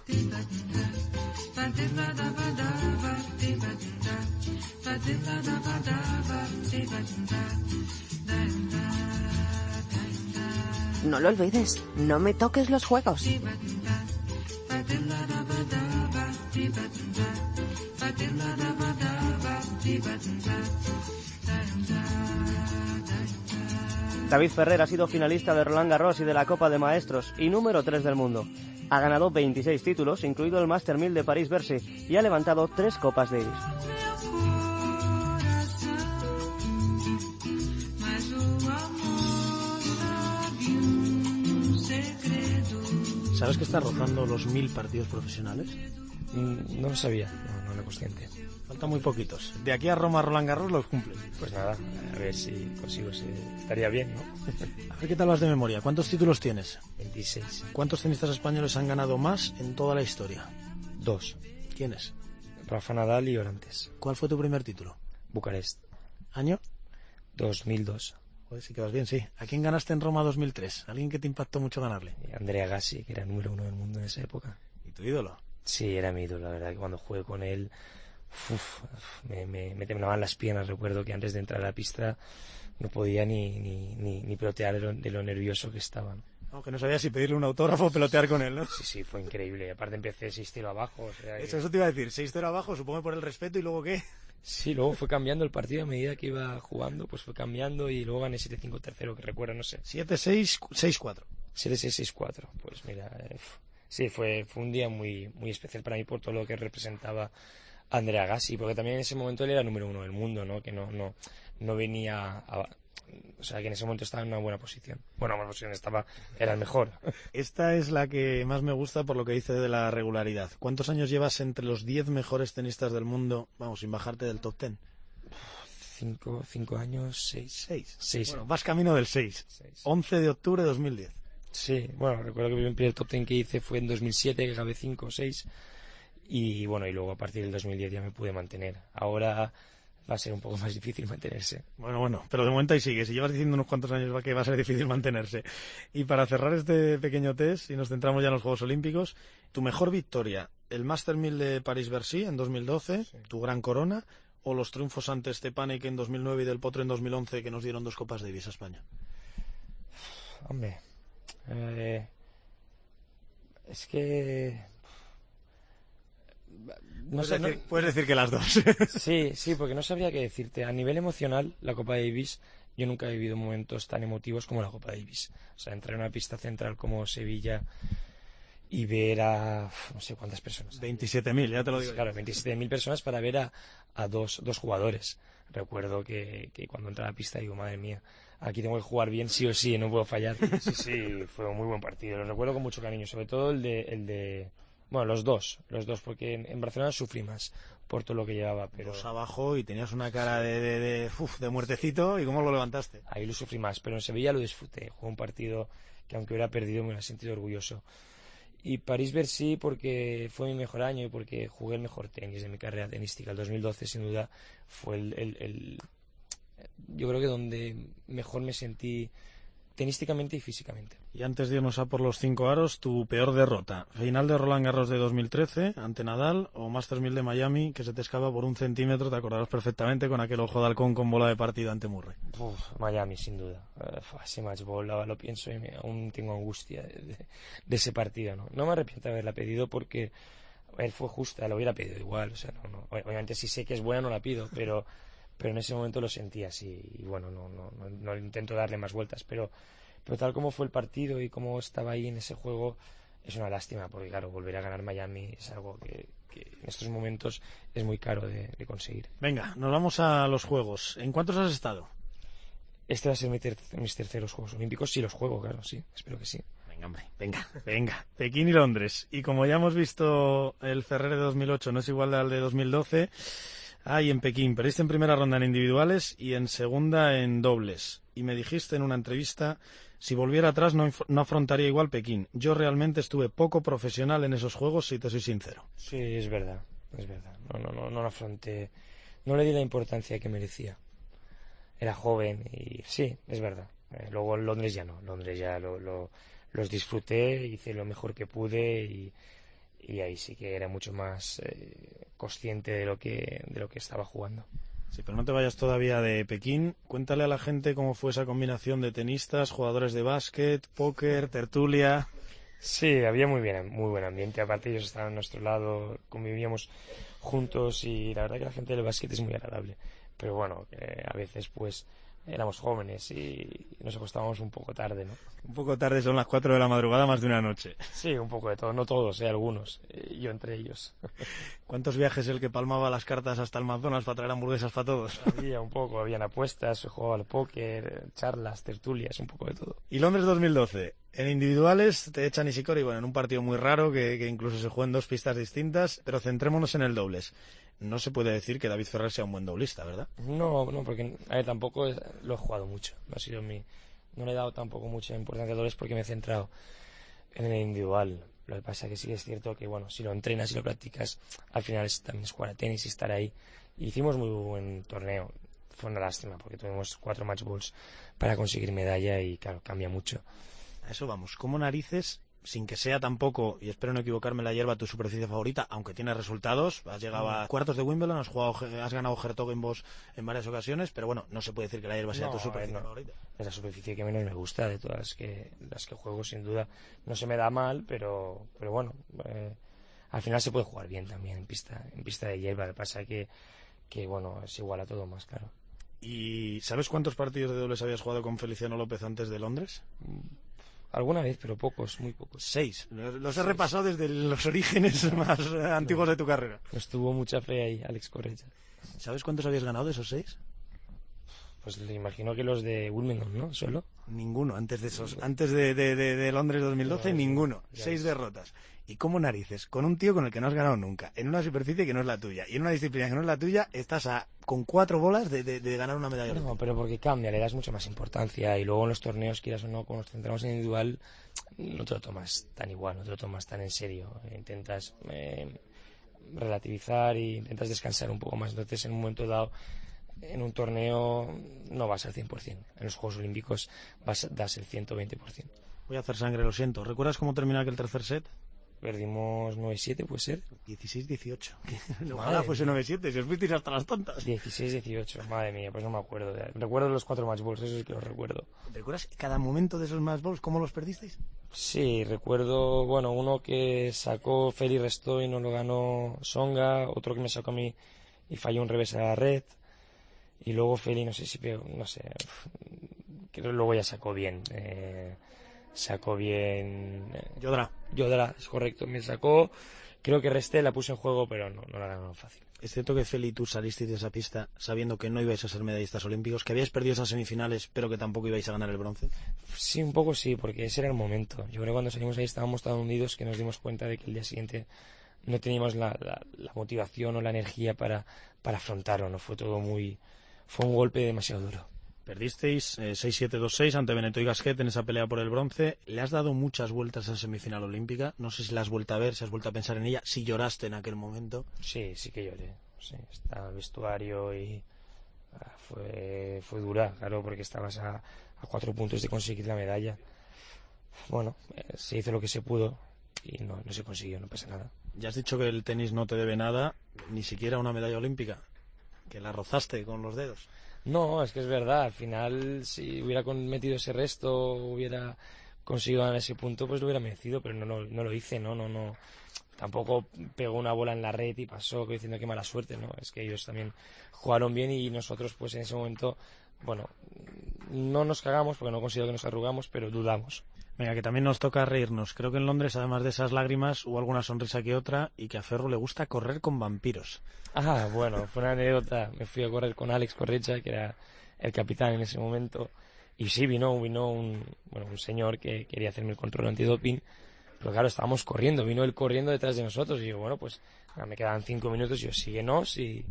No lo olvides, no me toques los juegos. David Ferrer ha sido finalista de Roland Garros y de la Copa de Maestros y número 3 del mundo. Ha ganado 26 títulos, incluido el Master 1000 de París-Bercy, y ha levantado tres Copas Davis. ¿Sabes que está rozando los mil partidos profesionales? Mm, no lo sabía, no, no era consciente. Faltan muy poquitos. De aquí a Roma, Roland Garros los cumple. Pues nada, a ver si consigo, estaría bien, ¿no? a ver qué tal vas de memoria. ¿Cuántos títulos tienes? 26. ¿Cuántos tenistas españoles han ganado más en toda la historia? Dos. ¿Quiénes? Rafa Nadal y Orantes. ¿Cuál fue tu primer título? Bucarest. ¿Año? 2002. Joder, sí que vas bien, sí. ¿A quién ganaste en Roma 2003? ¿Alguien que te impactó mucho ganarle? Andrea Gassi, que era número uno del mundo en esa época. ¿Y tu ídolo? Sí, era mi ídolo, la verdad, que cuando jugué con él, uf, me, me, me temblaban las piernas. Recuerdo que antes de entrar a la pista no podía ni, ni, ni, ni pelotear de lo, de lo nervioso que estaba. ¿no? Aunque no sabía si pedirle un autógrafo o pelotear con él, ¿no? Sí, sí, fue increíble. Y aparte empecé seis tiro abajo. O sea, que- Eso, eso te iba a decir, 6-0 abajo, supongo por el respeto, ¿y luego qué? Sí, luego fue cambiando el partido a medida que iba jugando, pues fue cambiando y luego gané 7-5 tercero, que recuerdo, no sé. 7-6, 6-4. 7-6-6-4. Pues mira, eh, sí, fue, fue un día muy, muy especial para mí por todo lo que representaba Andrea Gassi, porque también en ese momento él era número uno del mundo, ¿no? Que no, no, no venía a- o sea, que en ese momento estaba en una buena posición. Bueno, buena posición, estaba, era el mejor. Esta es la que más me gusta por lo que dice de la regularidad. ¿Cuántos años llevas entre los 10 mejores tenistas del mundo, vamos, sin bajarte del top 10? Cinco, cinco años, seis. 6. Seis. Bueno, vas camino del 6. Seis. 11 de octubre de 2010. Sí, bueno, recuerdo que el primer top ten que hice fue en 2007, que acabé 5 o 6. Y bueno, y luego a partir del 2010 ya me pude mantener. Ahora va a ser un poco más difícil mantenerse. Bueno, bueno, pero de momento ahí sigues. Y llevas diciendo unos cuantos años va- que va a ser difícil mantenerse. Y para cerrar este pequeño test, y nos centramos ya en los Juegos Olímpicos, tu mejor victoria, el Master 1000 de París-Bercy en 2012, tu gran corona, o los triunfos ante Stepanek en 2009 y del Potro en 2011 que nos dieron dos Copas Davis a España. Hombre, eh, es que... No puedes, sé, no- puedes decir que las dos. Sí, sí, porque no sabría qué decirte. A nivel emocional, la Copa Davis, yo nunca he vivido momentos tan emotivos como la Copa Davis. O sea, entrar en una pista central como Sevilla y ver a no sé cuántas personas. 27.000, ya te lo digo. Claro, 27.000 personas para ver a, a dos, dos jugadores. Recuerdo que, que cuando entré a la pista digo, madre mía, aquí tengo que jugar bien sí o sí, no puedo fallar. Sí, sí, fue un muy buen partido. Lo recuerdo con mucho cariño, sobre todo el de, el de bueno, los dos, los dos, porque en, en Barcelona sufrí más por todo lo que llevaba, pero Dos abajo y tenías una cara de, de, de, uf, de muertecito y cómo lo levantaste. ahí lo sufrí más, pero en Sevilla lo disfruté. Fue un partido que aunque hubiera perdido me hubiera sentido orgulloso. Y París-Bercy porque fue mi mejor año y porque jugué el mejor tenis de mi carrera tenística. El 2012 sin duda fue el, el- el- yo creo que donde mejor me sentí tenísticamente y físicamente. Y antes de irnos a por los cinco aros, tu peor derrota. Final de Roland Garros de 2013 ante Nadal o Masters 1000 de Miami que se te escapa por un centímetro, te acordarás perfectamente con aquel ojo de halcón con bola de partido ante Murray. Uf, Miami, sin duda. Fue ese match ball, lo pienso y me- aún tengo angustia de, de- de ese partido. ¿no? no me arrepiento de haberla pedido porque ver, fue justa, lo hubiera pedido igual. O sea, no, no. Obviamente, si sé que es buena, no la pido, pero, pero en ese momento lo sentí así. Y bueno, no, no, no, no intento darle más vueltas, pero, pero tal como fue el partido y cómo estaba ahí en ese juego, es una lástima, porque claro, volver a ganar Miami es algo que, que en estos momentos es muy caro de, de conseguir. Venga, nos vamos a los juegos. ¿En cuántos has estado? Este va a ser mi ter- mis terceros Juegos Olímpicos, si los juego, claro, sí, espero que sí. Venga, hombre, venga, venga. Pekín y Londres. Y como ya hemos visto, el Ferrer de 2008 no es igual al de 2012. Ah, y en Pekín, perdiste en primera ronda en individuales y en segunda en dobles. Y me dijiste en una entrevista, si volviera atrás no, no afrontaría igual Pekín. Yo realmente estuve poco profesional en esos juegos, si te soy sincero. Sí, es verdad, es verdad. No, no, no, no lo afronté, no le di la importancia que merecía. Era joven y sí, es verdad. Eh, luego Londres ya no, Londres ya lo, lo- los disfruté, hice lo mejor que pude y, y ahí sí que era mucho más eh, consciente de lo que de lo que estaba jugando. Sí, pero no te vayas todavía de Pekín. Cuéntale a la gente cómo fue esa combinación de tenistas, jugadores de básquet, póker, tertulia. Sí, había muy bien, muy buen ambiente. Aparte ellos estaban a nuestro lado, convivíamos juntos y la verdad que la gente del básquet es muy agradable. Pero bueno, que a veces pues éramos jóvenes y nos acostábamos un poco tarde, ¿no? Un poco tarde, son las 4 de la madrugada, más de una noche. Sí, un poco de todo, no todos, eh, algunos, eh, yo entre ellos. ¿Cuántos viajes el que palmaba las cartas hasta el McDonald's para traer hamburguesas para todos? Había un poco, habían apuestas, se jugaba al póker, charlas, tertulias, un poco de todo. Y Londres 2012. En individuales te echan Nishikori, bueno, en un partido muy raro que, que incluso se juega en dos pistas distintas, pero centrémonos en el dobles. No se puede decir que David Ferrer sea un buen doblista, ¿verdad? No, no, porque a ver, tampoco es- lo he jugado mucho. No ha sido mi, no le he dado tampoco mucha importancia a dobles porque me he centrado en el individual. Lo que pasa que sí que es cierto que bueno, si lo entrenas y lo practicas, al final es- también es jugar a tenis y estar ahí. Y hicimos muy buen torneo. fue una lástima porque tuvimos cuatro match balls para conseguir medalla y claro, cambia mucho. A eso vamos. ¿Cómo narices sin que sea tampoco, y espero no equivocarme, la hierba tu superficie favorita, aunque tienes resultados, has llegado a cuartos de Wimbledon, has jugado, has ganado Hertogenbosch en varias ocasiones, pero bueno, no se puede decir que la hierba sea tu superficie favorita. Es la superficie que menos me gusta de todas las que, las que juego, sin duda. No se me da mal, pero, pero bueno, eh, al final se puede jugar bien también en pista, en pista de hierba. Lo que pasa que, que bueno, es igual a todo más, claro. ¿Y sabes cuántos partidos de dobles habías jugado con Feliciano López antes de Londres? Alguna vez, pero pocos, muy pocos. Seis. Los he repasado desde los orígenes más antiguos de tu carrera. Estuvo mucha fe ahí, Alex Correcha. ¿Sabes cuántos habías ganado de esos seis? Pues le imagino que los de Wimbledon, ¿no? ¿Solo? Ninguno. Antes de esos, antes de, de, de, Londres 2012, ninguno. Seis derrotas. ¿Y cómo narices? Con un tío con el que no has ganado nunca, en una superficie que no es la tuya, y en una disciplina que no es la tuya, estás a, con cuatro bolas de, de, ganar una medalla. No, pero porque cambia, le das mucha más importancia, y luego en los torneos, quieras o no, cuando nos centramos en individual, no te lo tomas tan igual, no te lo tomas tan en serio. Intentas eh, relativizar y intentas descansar un poco más. Entonces, en un momento dado, en un torneo no vas al 100%. En los Juegos Olímpicos vas, das el 120%. Voy a hacer sangre, lo siento. ¿Recuerdas cómo terminó aquel tercer set? Perdimos 9-7, puede ser. 16-18. Ojalá fuese 9-7, si os fuisteis hasta las tontas. 16-18, madre mía, pues no me acuerdo. Recuerdo los cuatro match balls, eso sí que los recuerdo. ¿Recuerdas cada momento de esos match balls, cómo los perdisteis? Sí, recuerdo, bueno, uno que sacó Feli Resto y no lo ganó Songa, otro que me sacó a mí y falló un revés a la red. Y luego Feli, no sé si no sé, creo que luego ya sacó bien. Eh, sacó bien. Eh, Yodra. Yodra, es correcto. Me sacó. Creo que resté, la puse en juego, pero no, no la ganó fácil. Es cierto que Feli tú salisteis de esa pista sabiendo que no ibais a ser medallistas olímpicos, que habíais perdido esas semifinales, pero que tampoco ibais a ganar el bronce. Sí, un poco sí, porque ese era el momento. Yo creo que cuando salimos ahí estábamos tan hundidos que nos dimos cuenta de que el día siguiente no teníamos la, la, motivación o la energía para, para afrontarlo. No fue todo muy. Fue un golpe demasiado duro. Perdisteis 6-7-2-6 eh, ante Beneto y Gasquet en esa pelea por el bronce. Le has dado muchas vueltas a semifinal olímpica. No sé si la has vuelto a ver, si has vuelto a pensar en ella, si lloraste en aquel momento. Sí, sí que lloré. Sí, estaba el vestuario y ah, fue, fue dura, claro, porque estabas a, a cuatro puntos de conseguir la medalla. Bueno, eh, se hizo lo que se pudo y no, no se consiguió, no pasa nada. Ya has dicho que el tenis no te debe nada, ni siquiera una medalla olímpica, que la rozaste con los dedos. No, es que es verdad. Al final, si hubiera metido ese resto, hubiera conseguido ganar ese punto, pues lo hubiera merecido, pero no, no, no lo hice, no, no, no. Tampoco pegó una bola en la red y pasó diciendo que mala suerte, ¿no? Es que ellos también jugaron bien y nosotros, pues en ese momento, bueno, no nos cagamos porque no considero que nos arrugamos, pero dudamos. Venga, que también nos toca reírnos. Creo que en Londres, además de esas lágrimas, hubo alguna sonrisa que otra y que a Ferro le gusta correr con vampiros. Ah, bueno, fue una anécdota. Me fui a correr con Alex Correcha, que era el capitán en ese momento. Y sí, vino, vino un, bueno, un señor que quería hacerme el control antidoping. Pero claro, estábamos corriendo, vino él corriendo detrás de nosotros. Y yo, bueno, pues me quedaban cinco minutos. Y yo, síguenos y,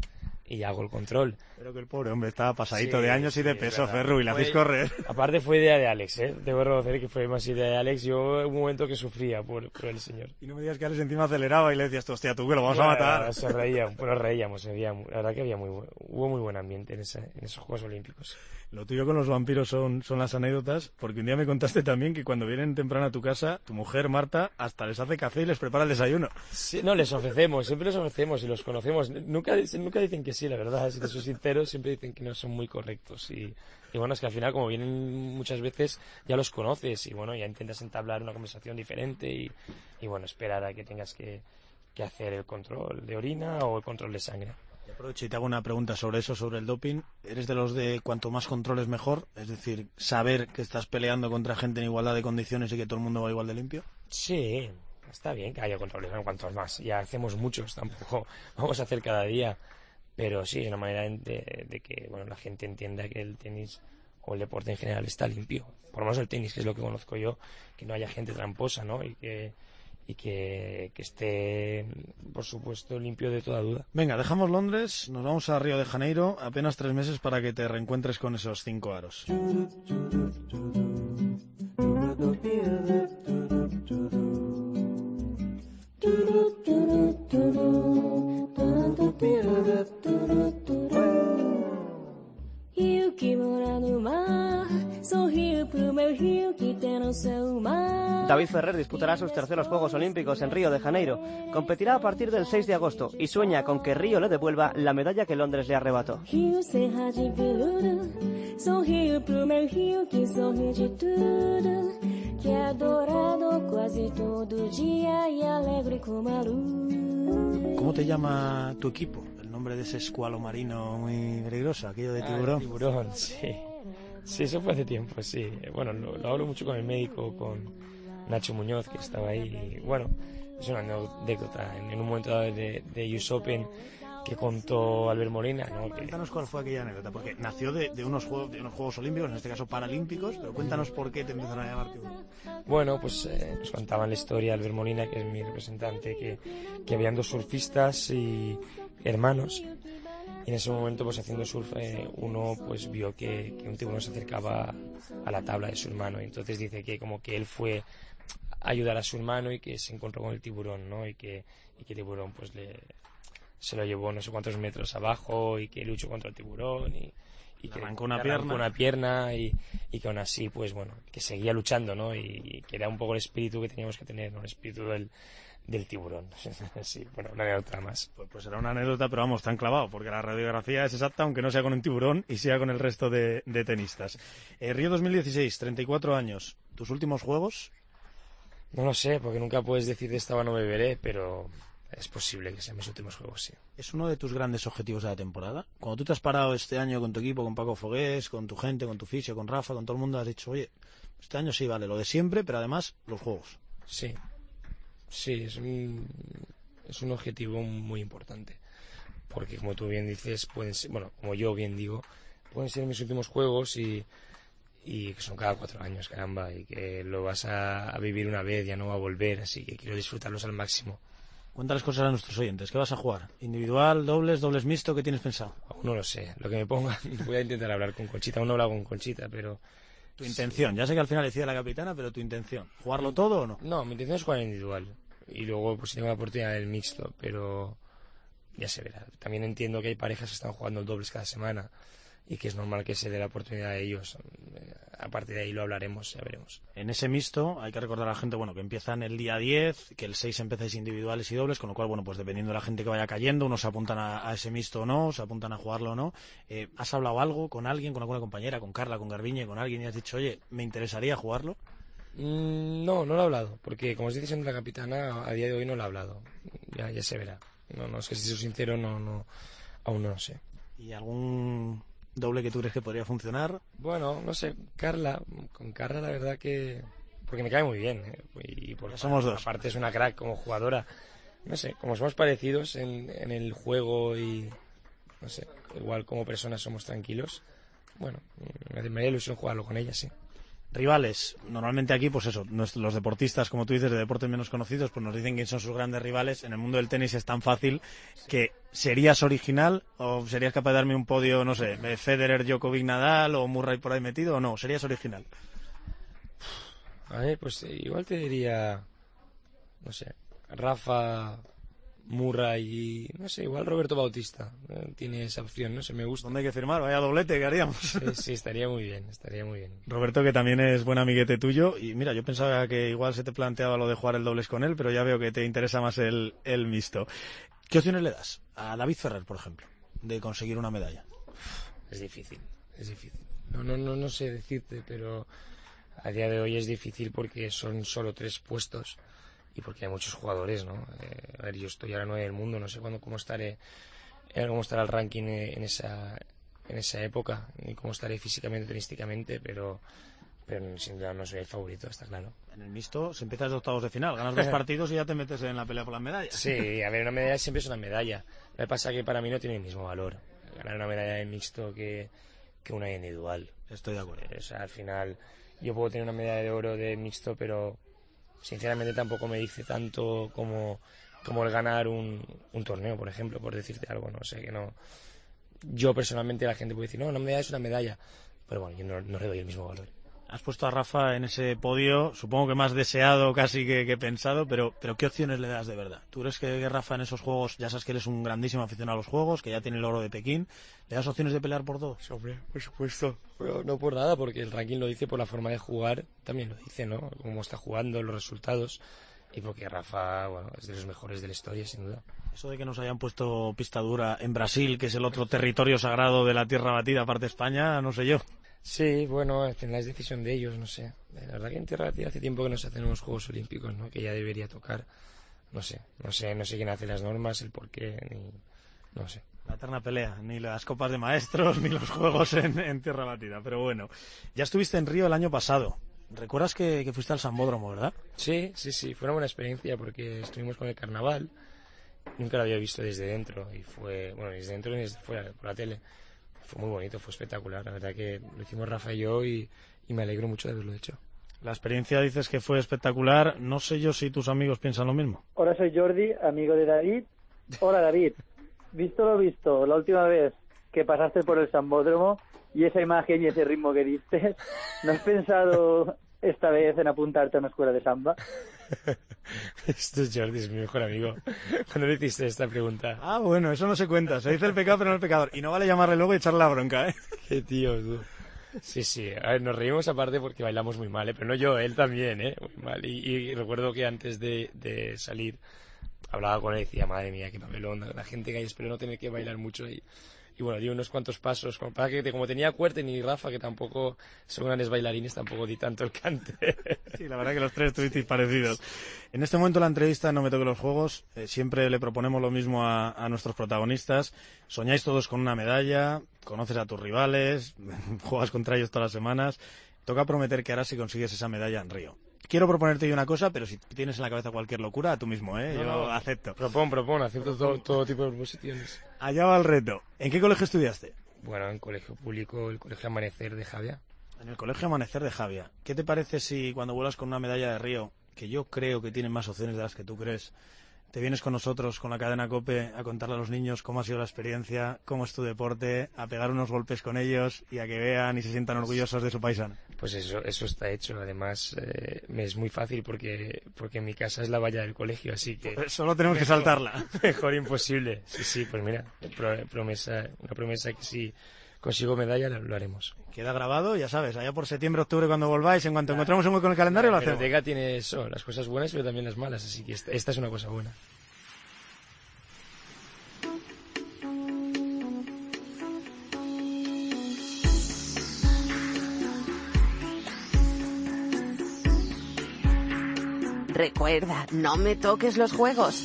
y hago el control. Pero que el pobre hombre estaba pasadito de años y de peso, Ferru, y le hacéis correr. Aparte fue idea de Alex, ¿eh? Debo reconocer que fue más idea de Alex. Yo un momento que sufría por, por el señor. Y no me digas que Alex encima aceleraba y le decías, hostia, tú que lo vamos a matar. Se reía, bueno, reíamos, la verdad que había muy, hubo muy buen ambiente en, en esos Juegos Olímpicos. Lo tuyo con los vampiros son, son las anécdotas, porque un día me contaste también que cuando vienen temprano a tu casa, tu mujer, Marta, hasta les hace café y les prepara el desayuno. No, les ofrecemos, siempre les ofrecemos y los conocemos. Nunca, nunca dicen que sí, la verdad, si te soy sincero, siempre dicen que no son muy correctos. Y, bueno, es que al final, como vienen muchas veces, ya los conoces y bueno, ya intentas entablar una conversación diferente y, bueno, esperar a que tengas que hacer el control de orina o el control de sangre. Aprovecho y te hago una pregunta sobre eso, sobre el doping. ¿Eres de los de cuanto más controles mejor? Es decir, saber que estás peleando contra gente en igualdad de condiciones y que todo el mundo va igual de limpio. Sí, está bien que haya controles, en cuantos más. Ya hacemos muchos, tampoco vamos a hacer cada día. Pero sí, es una manera de, de que bueno, la gente entienda que el tenis o el deporte en general está limpio. Por lo menos el tenis, que es lo que conozco yo, que no haya gente tramposa, ¿no? Y que y que, esté, por supuesto, limpio de toda duda. Venga, dejamos Londres, nos vamos a Río de Janeiro, apenas tres meses para que te reencuentres con esos cinco aros. David Ferrer disputará sus terceros Juegos Olímpicos en Río de Janeiro. Competirá a partir del 6 de agosto y sueña con que Río le devuelva la medalla que Londres le arrebató. ¿Cómo te llama tu equipo? El nombre de ese escualo marino muy peligroso, aquello de Ah, tiburón. tiburón, sí. Sí, eso fue hace tiempo, sí. Bueno, lo, lo hablo mucho con el médico, con Nacho Muñoz, que estaba ahí. Y, bueno, es una anécdota. En, en un momento dado de, de US Open que contó Albert Molina, ¿no? Cuéntanos cuál fue aquella anécdota, porque nació de, de unos juegos, de unos Juegos Olímpicos, en este caso Paralímpicos, pero cuéntanos por qué te empezaron a llamar tiburón. Bueno, pues eh, nos contaban la historia Albert Molina, que es mi representante, que, que habían dos surfistas y hermanos. Y en ese momento, pues haciendo surf, eh, uno pues vio que, que un tiburón se acercaba a la tabla de su hermano. Y entonces dice que como que él fue a ayudar a su hermano y que se encontró con el tiburón, ¿no? Y que, y que el tiburón pues le, se lo llevó no sé cuántos metros abajo y que luchó contra el tiburón y, y que arrancó una pierna. una pierna y, y que aún así pues bueno que seguía luchando no y, y que era un poco el espíritu que teníamos que tener ¿no? el espíritu del, del tiburón sí bueno una anécdota más Pues, pues era una anécdota, pero vamos, tan clavado, porque la radiografía es exacta, aunque no sea con un tiburón y sea con el resto de, de tenistas. Eh, Río 2016, 34 años. ¿Tus últimos juegos? no lo sé porque nunca puedes decir de esta no beberé pero es posible que sean mis últimos juegos sí ¿Es uno de tus grandes objetivos de la temporada? Cuando tú te has parado este año con tu equipo, con Paco Fogués, con tu gente, con tu fisio, con Rafa, con todo el mundo, has dicho, oye, este año sí vale lo de siempre, pero además los juegos. Sí, sí, es un, es un objetivo muy importante. Porque como tú bien dices, pueden ser, bueno, como yo bien digo, pueden ser mis últimos juegos y, y que son cada cuatro años, caramba, y que lo vas a, a vivir una vez, ya no va a volver, así que quiero disfrutarlos al máximo. Cuéntales cosas a nuestros oyentes. ¿Qué vas a jugar? ¿Individual, dobles, dobles mixto? ¿Qué tienes pensado? Aún no lo sé, lo que me ponga, voy a intentar hablar con Conchita, aún no he hablado con Conchita, pero Tu intención. Ya sé que al final decía la capitana, pero tu intención. ¿Jugarlo todo o no? No, mi intención es jugar individual. Y luego, pues si tengo la oportunidad del mixto, pero ya se verá. También entiendo que hay parejas que están jugando dobles cada semana y que es normal que se dé la oportunidad a ellos. Eh, A partir de ahí lo hablaremos, ya veremos. En ese mixto hay que recordar a la gente, bueno, que empiezan el día 10, que el 6 empezáis individuales y dobles, con lo cual, bueno, pues dependiendo de la gente que vaya cayendo, unos se apuntan a, a ese mixto o no, se apuntan a jugarlo o no. Eh, ¿Has hablado algo con alguien, con alguna compañera, con Carla, con Garbiñe, con alguien y has dicho, oye, me interesaría jugarlo? Mm, no, no lo he hablado, porque como os dice siempre la capitana, a día de hoy no lo he hablado. Ya, ya se verá. No, no, es que si soy sincero, no, no, aún no lo sé. ¿Y algún doble que tú crees que podría funcionar? Bueno, no sé, Carla, con Carla la verdad que... Porque me cae muy bien, ¿eh? y porque Ya somos dos. aparte es una crack como jugadora. No sé, como somos parecidos en, en el juego y... No sé, igual como personas somos tranquilos. Bueno, me me haría ilusión jugarlo con ella, sí. Rivales, normalmente aquí, pues eso, los deportistas, como tú dices, de deportes menos conocidos, pues nos dicen quién son sus grandes rivales. En el mundo del tenis es tan fácil que serías original o serías capaz de darme un podio, no sé, de Federer, Djokovic, Nadal o Murray por ahí metido o no, serías original. A ver, pues eh, igual te diría... No sé, Rafa, Murray y... No sé, igual Roberto Bautista. eh, Tiene esa opción, no sé, me gusta. ¿Dónde hay que firmar? Vaya doblete que haríamos. Sí, sí, estaría muy bien, estaría muy bien. Roberto, que también es buen amiguete tuyo. Y mira, yo pensaba que igual se te planteaba lo de jugar el dobles con él, pero ya veo que te interesa más el, el mixto. ¿Qué opciones le das a David Ferrer, por ejemplo, de conseguir una medalla? Es difícil, es difícil. No, no, no, no sé decirte, pero a día de hoy es difícil porque son solo tres puestos y porque hay muchos jugadores, ¿no? Eh, a ver, yo estoy ahora nueve del mundo, no sé cuándo, cómo estaré, eh, cómo estará el ranking eh, en esa, en esa época, ni cómo estaré físicamente, tenísticamente, pero, pero sin duda no soy el favorito, está claro. En el mixto se empieza de octavos de final, ganas dos partidos y ya te metes en la pelea por las medallas. Sí, a ver, una medalla siempre es una medalla. Lo que pasa es que para mí no tiene el mismo valor ganar una medalla de mixto que, que una individual. Estoy de acuerdo. O sea, al final yo puedo tener una medalla de oro de mixto, pero sinceramente tampoco me dice tanto como, como el ganar un, un torneo, por ejemplo, por decirte algo, no sé, que no... Yo personalmente la gente puede decir, no, una medalla es una medalla, pero bueno, yo no, no le doy el mismo valor. Has puesto a Rafa en ese podio, supongo que más deseado casi que, que pensado, pero, pero ¿qué opciones le das de verdad? ¿Tú crees que, que Rafa en esos juegos, ya sabes que eres un grandísimo aficionado a los juegos, que ya tiene el oro de Pekín, ¿le das opciones de pelear por todo? Sí, hombre, por supuesto. Pero no por nada, porque el ranking lo dice por la forma de jugar, también lo dice, ¿no? Cómo está jugando, los resultados. Y porque Rafa, bueno, es de los mejores de la historia, sin duda. Eso de que nos hayan puesto pista dura en Brasil, que es el otro territorio sagrado de la tierra batida, aparte de España, no sé yo. Sí, bueno, al final es decisión de ellos, no sé. La verdad que en Tierra hace tiempo que no se hacen unos Juegos Olímpicos, ¿no? Que ya debería tocar. No sé, no sé, no sé quién hace las normas, el por qué, ni... No sé. La eterna pelea, ni las copas de maestros, ni los juegos en, en Tierra Batida. Pero bueno, ya estuviste en Río el año pasado. ¿Recuerdas que, que fuiste al Sambódromo, verdad? Sí, sí, sí, fue una buena experiencia porque estuvimos con el carnaval. Nunca lo había visto desde dentro y fue, bueno, desde dentro y desde fuera, por la tele. Fue muy bonito, fue espectacular. La verdad que lo hicimos Rafa y yo y, y me alegro mucho de haberlo hecho. La experiencia dices que fue espectacular. No sé yo si tus amigos piensan lo mismo. Hola, soy Jordi, amigo de David. Hola, David. Visto lo visto, la última vez que pasaste por el Sambódromo y esa imagen y ese ritmo que diste, ¿no has pensado esta vez en apuntarte a una escuela de samba? Esto es Jordi, es mi mejor amigo. Cuando le hiciste esta pregunta. Ah, bueno, eso no se cuenta. Se dice el pecado, pero no el pecador. Y no vale llamarle luego y echarle la bronca, ¿eh? Qué tío, tú. Sí, sí. A ver, nos reímos aparte porque bailamos muy mal, ¿eh? Pero no yo, él también, ¿eh? Muy mal. Y, y recuerdo que antes de, de salir hablaba con él y decía, madre mía, qué papelón. La gente que hay, espero no tener que bailar mucho y... Y bueno, di unos cuantos pasos, como, para que, como tenía Cuerte ni Rafa, que tampoco son grandes bailarines, tampoco di tanto el cante. Sí, la verdad que los tres estuvisteis parecidos. En este momento la entrevista no me toque los juegos. Eh, siempre le proponemos lo mismo a, a, nuestros protagonistas. Soñáis todos con una medalla, conoces a tus rivales, juegas contra ellos todas las semanas. Toca prometer que harás si consigues esa medalla en Río. Quiero proponerte yo una cosa, pero si tienes en la cabeza cualquier locura, tú mismo, ¿eh? No, yo no. acepto. Propón, propón, acepto todo, todo tipo de proposiciones. Allá va el reto. ¿En qué colegio estudiaste? Bueno, en colegio público, el colegio Amanecer de Javia. En el colegio Amanecer de Javia. ¿Qué te parece si cuando vuelas con una medalla de Río, que yo creo que tienen más opciones de las que tú crees, te vienes con nosotros, con la cadena COPE, a contarle a los niños cómo ha sido la experiencia, cómo es tu deporte, a pegar unos golpes con ellos y a que vean y se sientan orgullosos de su paisano? Pues eso, eso está hecho. Además, eh, me es muy fácil porque, porque mi casa es la valla del colegio, así que... Pues solo tenemos que saltarla. Mejor imposible. Sí, sí, pues mira, promesa, una promesa que si consigo medalla lo haremos. Queda grabado, ya sabes, allá por septiembre, octubre cuando volváis, en cuanto encontremos un hueco en el calendario la lo hacemos. La tiene eso, las cosas buenas pero también las malas, así que esta, esta es una cosa buena. Recuerda, no me toques los juegos.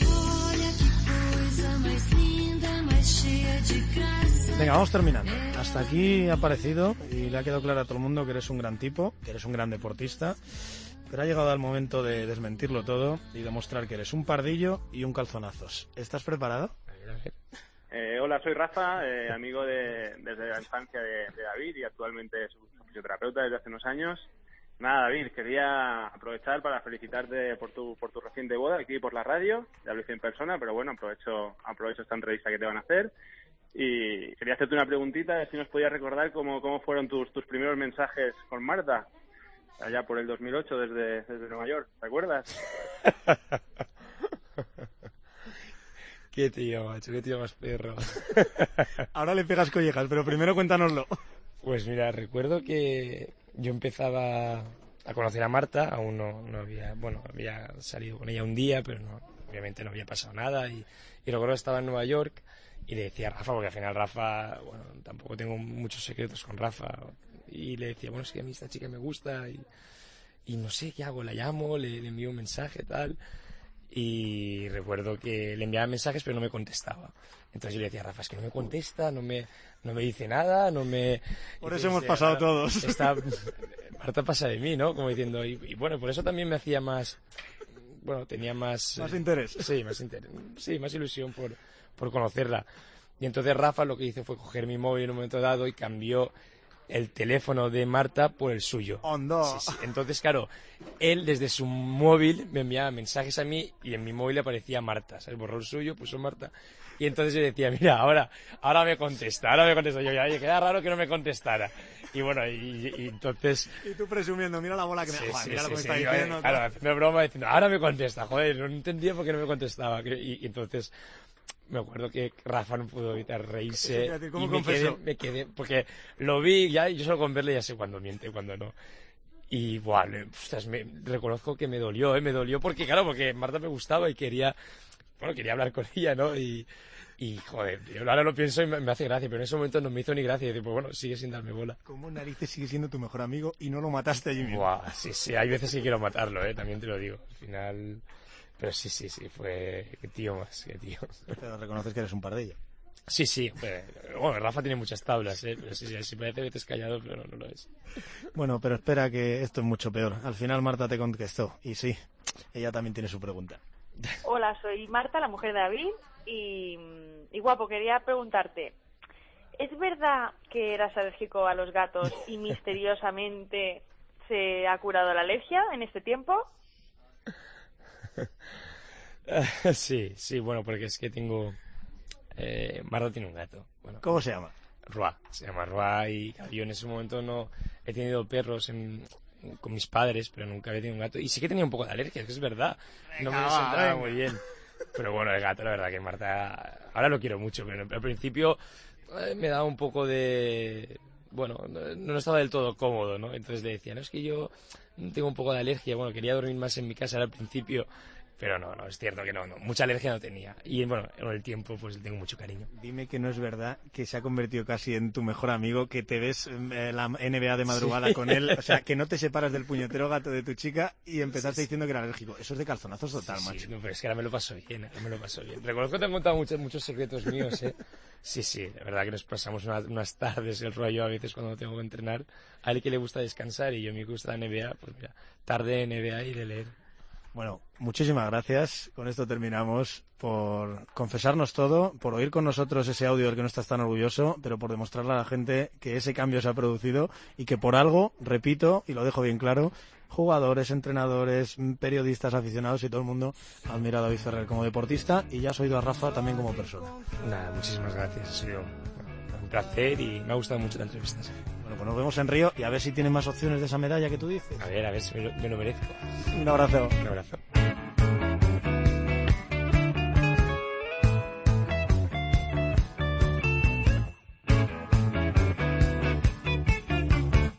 Venga, vamos terminando. Aquí ha parecido y le ha quedado claro a todo el mundo que eres un gran tipo, que eres un gran deportista, pero ha llegado el momento de desmentirlo todo y demostrar que eres un pardillo y un calzonazos. ¿Estás preparado? Eh, hola, soy Rafa, eh, amigo de, desde la infancia de, David y actualmente su fisioterapeuta desde hace unos años. Nada, David, quería aprovechar para felicitarte por tu, por tu reciente boda aquí por la radio. Ya lo hice en persona, pero bueno, aprovecho, aprovecho esta entrevista que te van a hacer. Y quería hacerte una preguntita, si nos podías recordar cómo, cómo fueron tus, tus primeros mensajes con Marta, allá por el 2008 desde, desde Nueva York, ¿te acuerdas? Qué tío, macho, qué tío más perro. Ahora le pegas collejas, pero primero cuéntanoslo. Pues mira, recuerdo que yo empezaba a conocer a Marta, aún no, no había, bueno, había salido con ella un día, pero no, obviamente no había pasado nada. Y, y recuerdo que estaba en Nueva York y le decía a Rafa, porque al final Rafa, bueno, tampoco tengo muchos secretos con Rafa. Y le decía, bueno, es que a mí esta chica me gusta y, y no sé qué hago, la llamo, le, le envío un mensaje, tal. Y recuerdo que le enviaba mensajes pero no me contestaba. Entonces yo le decía, Rafa, es que no me contesta, no me, no me dice nada, no me... Por eso hemos pasado todos. Está, Marta pasa de mí, ¿no? Como diciendo, y, y, bueno, por eso también me hacía más... Bueno, tenía más... Más eh, interés. Sí, más interés. Sí, más ilusión por, por conocerla. Y entonces Rafa lo que hizo fue coger mi móvil en un momento dado y cambió el teléfono de Marta por el suyo. Sí, sí. Entonces, claro, él desde su móvil me enviaba mensajes a mí y en mi móvil aparecía Marta. Se borró el suyo, puso Marta. Y entonces yo decía, mira, ahora, ahora me contesta, ahora me contesta. Yo ya, queda raro que no me contestara. y bueno, y, y entonces... Y tú presumiendo, mira la bola que me... Sí, Joder, sí, mira lo sí, que me está diciendo. Claro, haciendo broma, diciendo, ahora me contesta, joder, no entendía por qué no me contestaba. Y, y entonces me acuerdo que Rafa no pudo evitar reírse. Fíjate, ¿cómo y me quedé, me quedé, porque lo vi ya, yo solo con verle ya sé cuándo miente y cuándo no. Y, le- ostras, me, reconozco que me dolió, ¿eh? Me dolió porque, claro, porque Marta me gustaba y quería, bueno, quería hablar con ella, ¿no? Y, y joder, yo ahora lo pienso y me, me hace gracia, pero en ese momento no me hizo ni gracia. Y pues bueno, sigue sin darme bola. ¿Cómo narices sigue siendo tu mejor amigo y no lo mataste allí mismo? Buah, sí, sí, hay veces que quiero matarlo, ¿eh? También te lo digo. Al final... Pero sí, sí, sí, fue... Qué tío más, qué tío. Pero reconoces que eres un pardillo. Sí, sí, bueno, Rafa tiene muchas tablas, ¿eh? Pero sí, sí, sí parece que te has callado, pero no, no lo es. Bueno, pero espera que esto es mucho peor. Al final Marta te contestó. Y sí, ella también tiene su pregunta. Hola, soy Marta, la mujer de David. Y, y guapo, quería preguntarte: ¿es verdad que eras alérgico a los gatos y misteriosamente se ha curado la alergia en este tiempo? sí, sí, bueno, porque es que tengo... Eh, Marta tiene un gato. Bueno, ¿Cómo se llama? Roa, se llama Roa y yo en ese momento no he tenido perros en- con mis padres, pero nunca había tenido un gato. Y sí que tenía un poco de alergia, que es verdad. No me sentaba muy bien. Pero bueno, el gato, la verdad que Marta, ahora lo quiero mucho, pero al principio eh, me daba un poco de... Bueno, no, no estaba del todo cómodo, ¿no? Entonces le decía, no, es que yo tengo un poco de alergia. Bueno, quería dormir más en mi casa al principio, pero no, no, es cierto que no, no, mucha alergia no tenía. Y bueno, con el tiempo pues le tengo mucho cariño. Dime que no es verdad que se ha convertido casi en tu mejor amigo, que te ves eh, la NBA de madrugada Sí. con él, o sea, que no te separas del puñetero gato de tu chica y empezaste diciendo que era alérgico. Eso es de calzonazos total, Sí, macho. no, pero es que ahora me lo paso bien, ahora me lo paso bien. Reconozco que te han contado muchos, muchos secretos míos, ¿eh? Sí, sí, la verdad que nos pasamos una- unas tardes, el rollo a veces cuando tengo que entrenar. A él que le gusta descansar y yo me gusta la NBA, pues mira, tarde NBA y de leer. Bueno, muchísimas gracias. Con esto terminamos por confesarnos todo, por oír con nosotros ese audio del que no estás tan orgulloso, pero por demostrarle a la gente que ese cambio se ha producido y que por algo, repito, y lo dejo bien claro, jugadores, entrenadores, periodistas, aficionados y todo el mundo admira a David Ferrer como deportista y ya has oído a Rafa también como persona. Nada, muchísimas gracias, ha sido un placer y me ha gustado mucho la entrevista. Bueno, pues nos vemos en Río y a ver si tienen más opciones de esa medalla que tú dices. A ver, a ver si me lo, me lo merezco. Un abrazo. Un abrazo.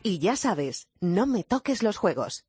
Y ya sabes, no me toques los juegos.